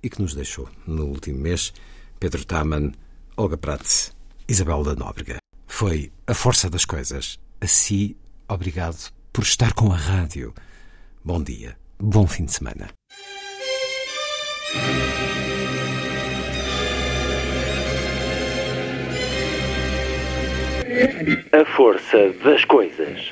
e que nos deixou no último mês, Pedro Taman, Olga Prats, Isabel da Nóbrega. Foi a força das coisas. Assim, obrigado por estar com a rádio. Bom dia, bom fim de semana. A força das coisas.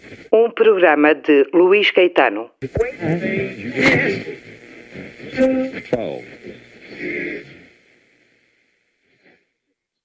Programa de Luís Caetano. Twelve.